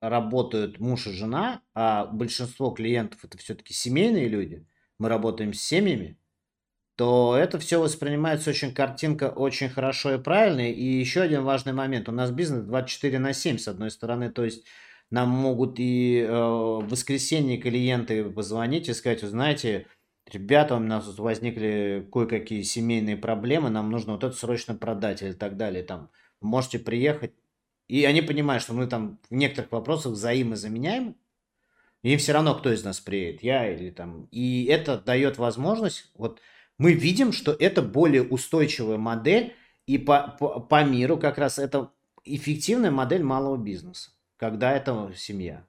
S2: э, работают муж и жена, а большинство клиентов это все-таки семейные люди, мы работаем с семьями, то это все воспринимается очень картинка очень хорошо и правильно. И еще один важный момент. У нас бизнес 24 на 7, с одной стороны, то есть нам могут и э, в воскресенье клиенты позвонить и сказать, знаете, ребята, у нас возникли кое-какие семейные проблемы, нам нужно вот это срочно продать или так далее, там, можете приехать. И они понимают, что мы там в некоторых вопросах взаимозаменяем, им все равно, кто из нас приедет, я или там. И это дает возможность, вот мы видим, что это более устойчивая модель, и по, по, по миру как раз это эффективная модель малого бизнеса, когда это семья.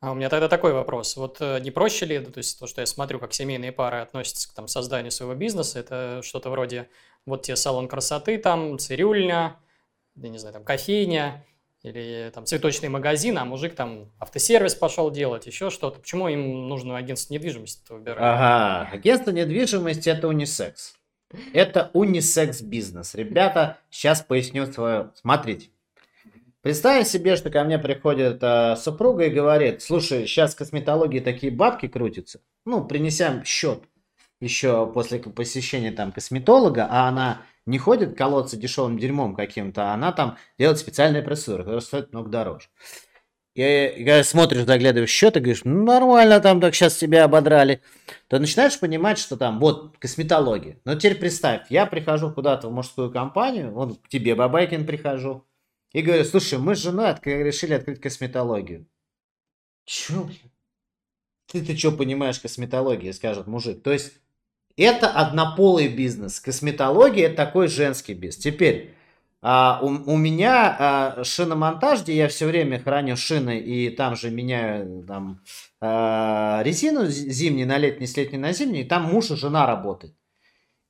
S1: А у меня тогда такой вопрос. Вот э, не проще ли, то есть то, что я смотрю, как семейные пары относятся к там, созданию своего бизнеса, это что-то вроде вот те салон красоты, там цирюльня, я не знаю, там кофейня, или там цветочный магазин, а мужик там автосервис пошел делать, еще что-то. Почему им нужно агентство недвижимости выбирать?
S2: Ага, агентство недвижимости это унисекс. Это унисекс бизнес. Ребята, сейчас поясню свое. Смотрите. Представим себе, что ко мне приходит э, супруга и говорит, слушай, сейчас в косметологии такие бабки крутятся. Ну, принесем счет еще после посещения там косметолога, а она не ходит колоться дешевым дерьмом каким-то, а она там делает специальные процедуры, которые стоят много дороже. И, когда смотришь, заглядываешь счет и говоришь, ну нормально там так сейчас тебя ободрали, то начинаешь понимать, что там вот косметология. Но теперь представь, я прихожу куда-то в мужскую компанию, вот к тебе, Бабайкин, прихожу, и говорю, слушай, мы с женой от- решили открыть косметологию. Чё, блин? Ты, ты что понимаешь косметологии, скажет мужик. То есть это однополый бизнес. Косметология это такой женский бизнес. Теперь, а, у, у меня а, шиномонтаж, где я все время храню шины и там же меняю там, а, резину зимний на летний, с летней на зимний, там муж и жена работают.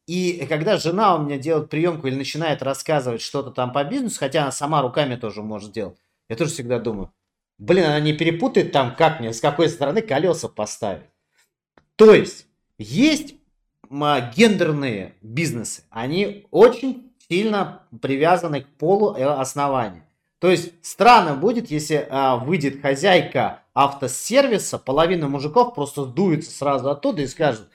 S2: И когда жена у меня делает приемку или начинает рассказывать что-то там по бизнесу, хотя она сама руками тоже может делать, я тоже всегда думаю, блин, она не перепутает там, как мне, с какой стороны колеса поставить. То есть, есть гендерные бизнесы, они очень сильно привязаны к полу основания. То есть странно будет, если а, выйдет хозяйка автосервиса, половина мужиков просто дуется сразу оттуда и скажет,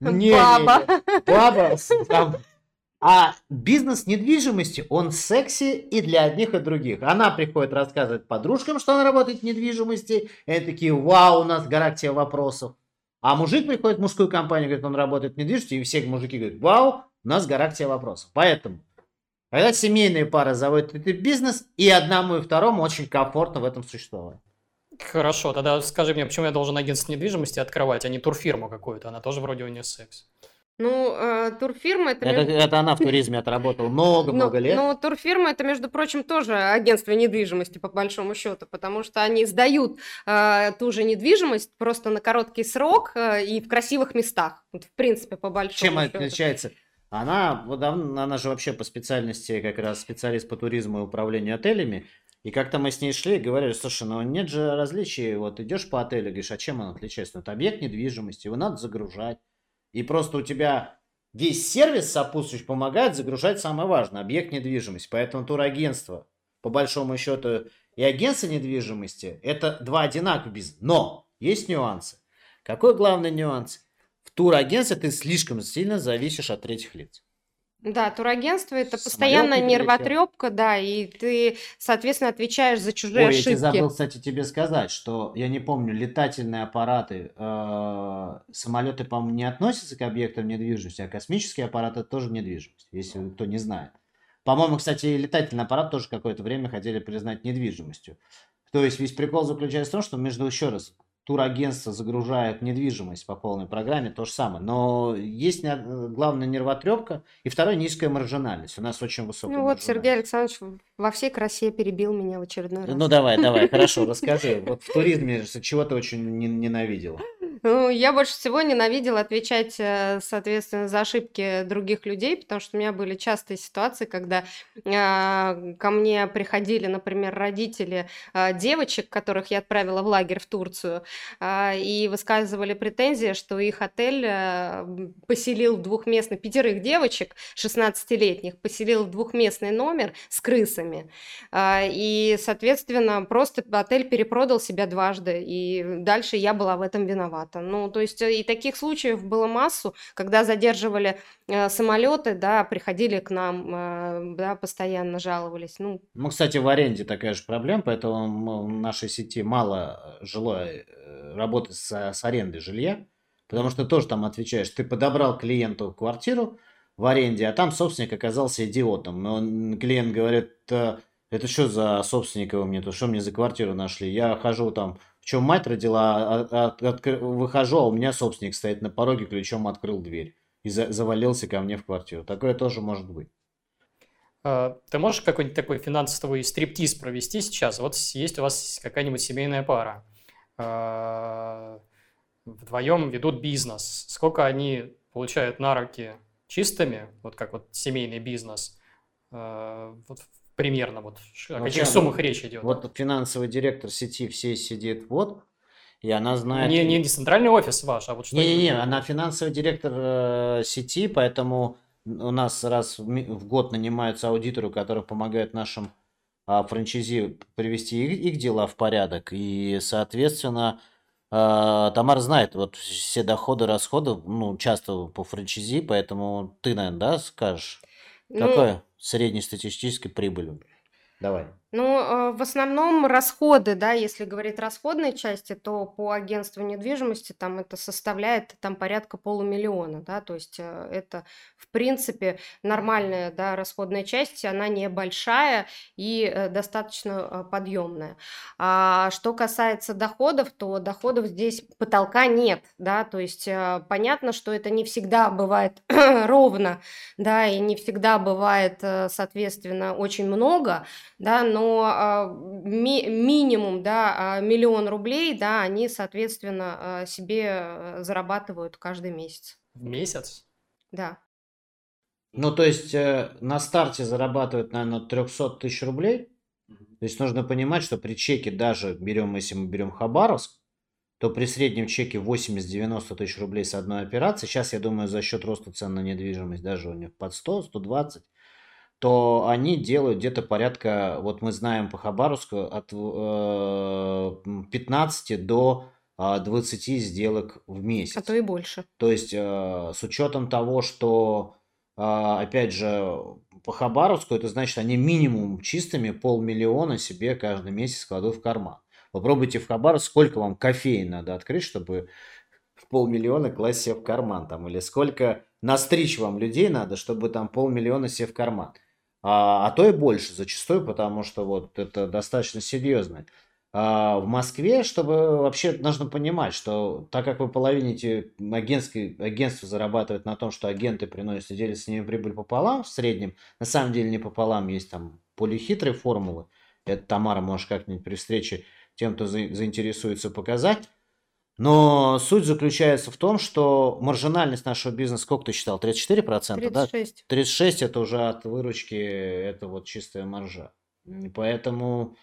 S3: не, баба,
S2: не, не, баба там, а бизнес недвижимости, он секси и для одних, и других. Она приходит рассказывать подружкам, что она работает в недвижимости. И они такие, вау, у нас гарантия вопросов. А мужик приходит в мужскую компанию, говорит, он работает в недвижимости, и все мужики говорят, вау, у нас тебе вопросов. Поэтому, когда семейные пары заводят этот бизнес, и одному, и второму очень комфортно в этом существовать.
S1: Хорошо, тогда скажи мне, почему я должен агентство недвижимости открывать, а не турфирму какую-то? Она тоже вроде у нее секс.
S3: Ну, э, турфирма это...
S2: Это, это она в туризме отработала много-много лет.
S3: Ну, турфирма это, между прочим, тоже агентство недвижимости, по большому счету, потому что они сдают э, ту же недвижимость просто на короткий срок э, и в красивых местах. Вот, в принципе, по большому
S2: Чем
S3: счету.
S2: отличается? Она, вот, она же вообще по специальности как раз специалист по туризму и управлению отелями. И как-то мы с ней шли и говорили, слушай, ну нет же различий, вот идешь по отелю, говоришь, а чем он отличается? Ну, это объект недвижимости, его надо загружать. И просто у тебя весь сервис сопутствующий помогает загружать самое важное, объект недвижимости. Поэтому турагентство, по большому счету, и агентство недвижимости – это два одинаковых бизнеса. Но есть нюансы. Какой главный нюанс? В турагентстве ты слишком сильно зависишь от третьих лиц.
S3: Да, турагентство это
S2: Самолеты прилетел.
S3: нервотрепка, да, и ты, соответственно, отвечаешь за чужие
S2: Ой, я тебе
S3: ошибки.
S2: забыл, кстати, тебе сказать, что я не помню, летательные аппараты, э, самолеты, по-моему, не относятся к объектам недвижимости, а космические аппараты тоже недвижимость, если кто не знает. По-моему, кстати, и летательный аппарат тоже какое-то время хотели признать недвижимостью. То есть весь прикол заключается в том, что между, еще раз, турагентство загружает недвижимость по полной программе, то же самое. Но есть э, главная нервотрепка, и второе низкая маржинальность. У нас очень высокая
S3: Ну вот Сергей. Александрович во всей красе перебил меня в очередной раз.
S2: Ну давай, давай, [laughs] хорошо, расскажи. Вот в туризме чего ты очень не- ненавидела?
S3: Ну, я больше всего ненавидела отвечать, э, соответственно, за ошибки других людей, потому что у меня были частые ситуации, когда а, ко мне приходили, например, родители а, девочек, которых я отправила в лагерь в Турцию, и высказывали претензии, что их отель а, м, поселил в двухместный, пятерых девочек, 16-летних, поселил двухместный номер с крысами. А, И, соответственно, просто отель перепродал себя дважды, и дальше я была в этом виновата. Ну, то есть э, и таких случаев было массу, когда задерживали э, самолеты, да, приходили к нам, э, да, постоянно жаловались. Ну,
S2: Ну, кстати, в аренде такая же проблема, поэтому в нашей сети мало э, жилой э, работы с, с арендой жилья, потому что тоже там отвечаешь, ты подобрал клиенту квартиру в аренде, а там собственник оказался идиотом. И Он, клиент говорит, «Э, это что за собственника вы мне, то что мне за квартиру нашли? Я хожу там, в чем мать родила, а- а- откры- выхожу, а у меня собственник стоит на пороге, ключом открыл дверь и за- завалился ко мне в квартиру. Такое тоже может быть.
S1: А, Ты можешь какой-нибудь такой финансовый стриптиз провести сейчас? Вот есть у вас какая-нибудь семейная пара. А, Вдвоем ведут бизнес. Сколько они получают на руки чистыми, вот как вот семейный бизнес? А, Вот примерно вот о
S2: Ну,
S1: каких суммах речь идет?
S2: Вот финансовый директор сети всей сидит вот, и она знает...
S1: Не, не центральный офис ваш, а вот что
S2: Не-не-не, она финансовый директор э, сети, поэтому у нас раз в год нанимаются аудиторы, которые помогают нашим а, франчайзи привести их, их дела в порядок. И, соответственно, э, Тамара знает вот все доходы, расходы, ну, часто по франчайзи, поэтому ты, наверное, да, скажешь,
S3: ну,
S2: какое среднестатистической прибыль? Давай.
S3: Ну, э, в основном расходы, да, если говорить расходной части, то по агентству недвижимости там это составляет там порядка полумиллиона, да, то есть э, это, в принципе, нормальная, да, расходная часть, она небольшая и э, достаточно э, подъемная. А что касается доходов, то доходов здесь потолка нет, да, то есть понятно, что это не всегда бывает [clears throat] ровно, да, и не всегда бывает, э, соответственно, очень много, да, но а, ми- минимум, да, а, миллион рублей, да, они, соответственно, а, себе э, зарабатывают каждый месяц,
S1: в месяц?
S3: да.
S2: Ну, то есть э, на старте зарабатывают, наверное, 300 тысяч рублей. То есть нужно понимать, что при чеке даже берем, если мы берем Хабаровск, то при среднем чеке 80-90 тысяч рублей с одной операции, сейчас, я думаю, за счет роста цен на недвижимость, даже у них под 100, 120, то они делают где-то порядка, вот мы знаем по Хабаровску, от э, 15 до а, 20 сделок в месяц.
S3: А то и больше.
S2: То есть э, с учетом того, что, э, опять же, по Хабаровску, это значит, они минимум чистыми полмиллиона себе каждый месяц кладут в карман. Попробуйте в Хабаровск, сколько вам кофеин надо открыть, чтобы полмиллиона класть себе в карман там, или сколько настричь вам людей надо, чтобы там полмиллиона себе в карман. А, а то и больше зачастую, потому что вот это достаточно серьезно. А в Москве, чтобы вообще нужно понимать, что так как вы половините агентской, агентство зарабатывает на том, что агенты приносят и делятся с ними прибыль пополам в среднем, на самом деле не пополам, есть там более хитрые формулы. Это Тамара может как-нибудь при встрече тем, кто за- заинтересуется, показать. Но суть заключается в том, что маржинальность нашего бизнеса, сколько ты считал, 34%, да?
S3: 36.
S2: 36 это уже от выручки, это вот чистая маржа. Поэтому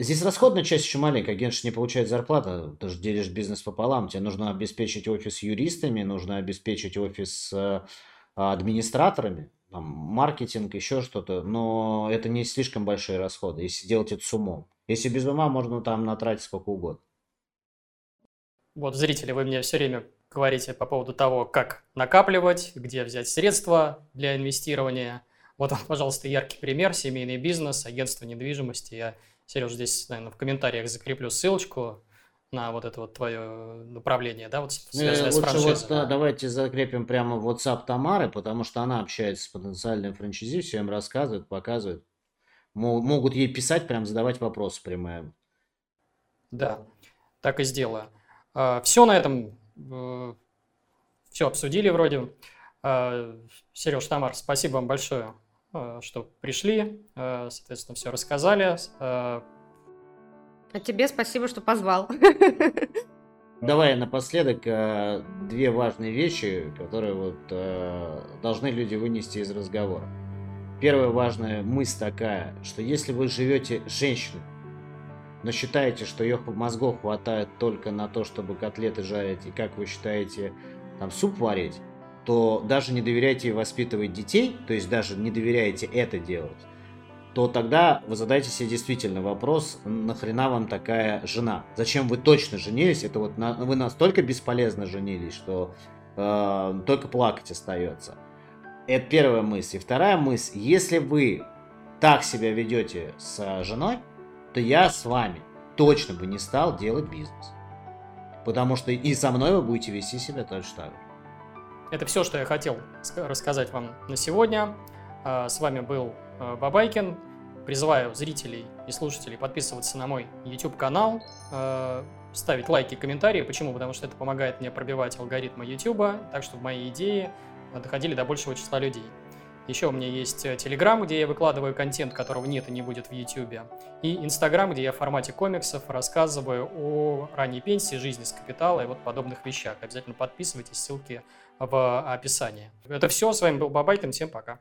S2: здесь расходная часть еще маленькая. Агент же не получает зарплату, ты же делишь бизнес пополам. Тебе нужно обеспечить офис юристами, нужно обеспечить офис э, администраторами, там, маркетинг, еще что-то. Но это не слишком большие расходы, если делать это с умом. Если без ума, можно там натратить сколько угодно.
S1: Вот, зрители, вы мне все время говорите по поводу того, как накапливать, где взять средства для инвестирования. Вот вам, пожалуйста, яркий пример. Семейный бизнес, агентство недвижимости. Я, Сереж, здесь, наверное, в комментариях закреплю ссылочку на вот это вот твое направление, да, вот
S2: ну, связанное с франшизой. Вот, да, давайте закрепим прямо WhatsApp Тамары, потому что она общается с потенциальным франчайзи, все им рассказывает, показывает. Могут ей писать, прям задавать вопросы прямые.
S1: Да, так и сделаю. А, все на этом, э, все обсудили вроде. А, Сереж, Тамар, спасибо вам большое, э, что пришли, э, соответственно, все рассказали.
S3: А тебе спасибо, что позвал.
S2: Давай напоследок две важные вещи, которые вот должны люди вынести из разговора. Первая важная мысль такая, что если вы живете с женщиной, но считаете, что ее мозгов хватает только на то, чтобы котлеты жарить и, как вы считаете, там суп варить, то даже не доверяйте ей воспитывать детей, то есть даже не доверяете это делать, то тогда вы задайте себе действительно вопрос, нахрена вам такая жена? Зачем вы точно женились? Это вот на, вы настолько бесполезно женились, что э, только плакать остается. Это первая мысль. И вторая мысль, если вы так себя ведете с женой, то я с вами точно бы не стал делать бизнес. Потому что и со мной вы будете вести себя точно так же.
S1: Это все, что я хотел рассказать вам на сегодня. А, с вами был э, Бабайкин. Призываю зрителей и слушателей подписываться на мой YouTube-канал, э, ставить лайки и комментарии. Почему? Потому что это помогает мне пробивать алгоритмы YouTube, так чтобы мои идеи доходили до большего числа людей. Еще у меня есть Telegram, где я выкладываю контент, которого нет и не будет в YouTube. И Instagram, где я в формате комиксов рассказываю о ранней пенсии, жизни с капитала и вот подобных вещах. Обязательно подписывайтесь, ссылки в описании. Это все. С вами был Бабайкин. Всем пока.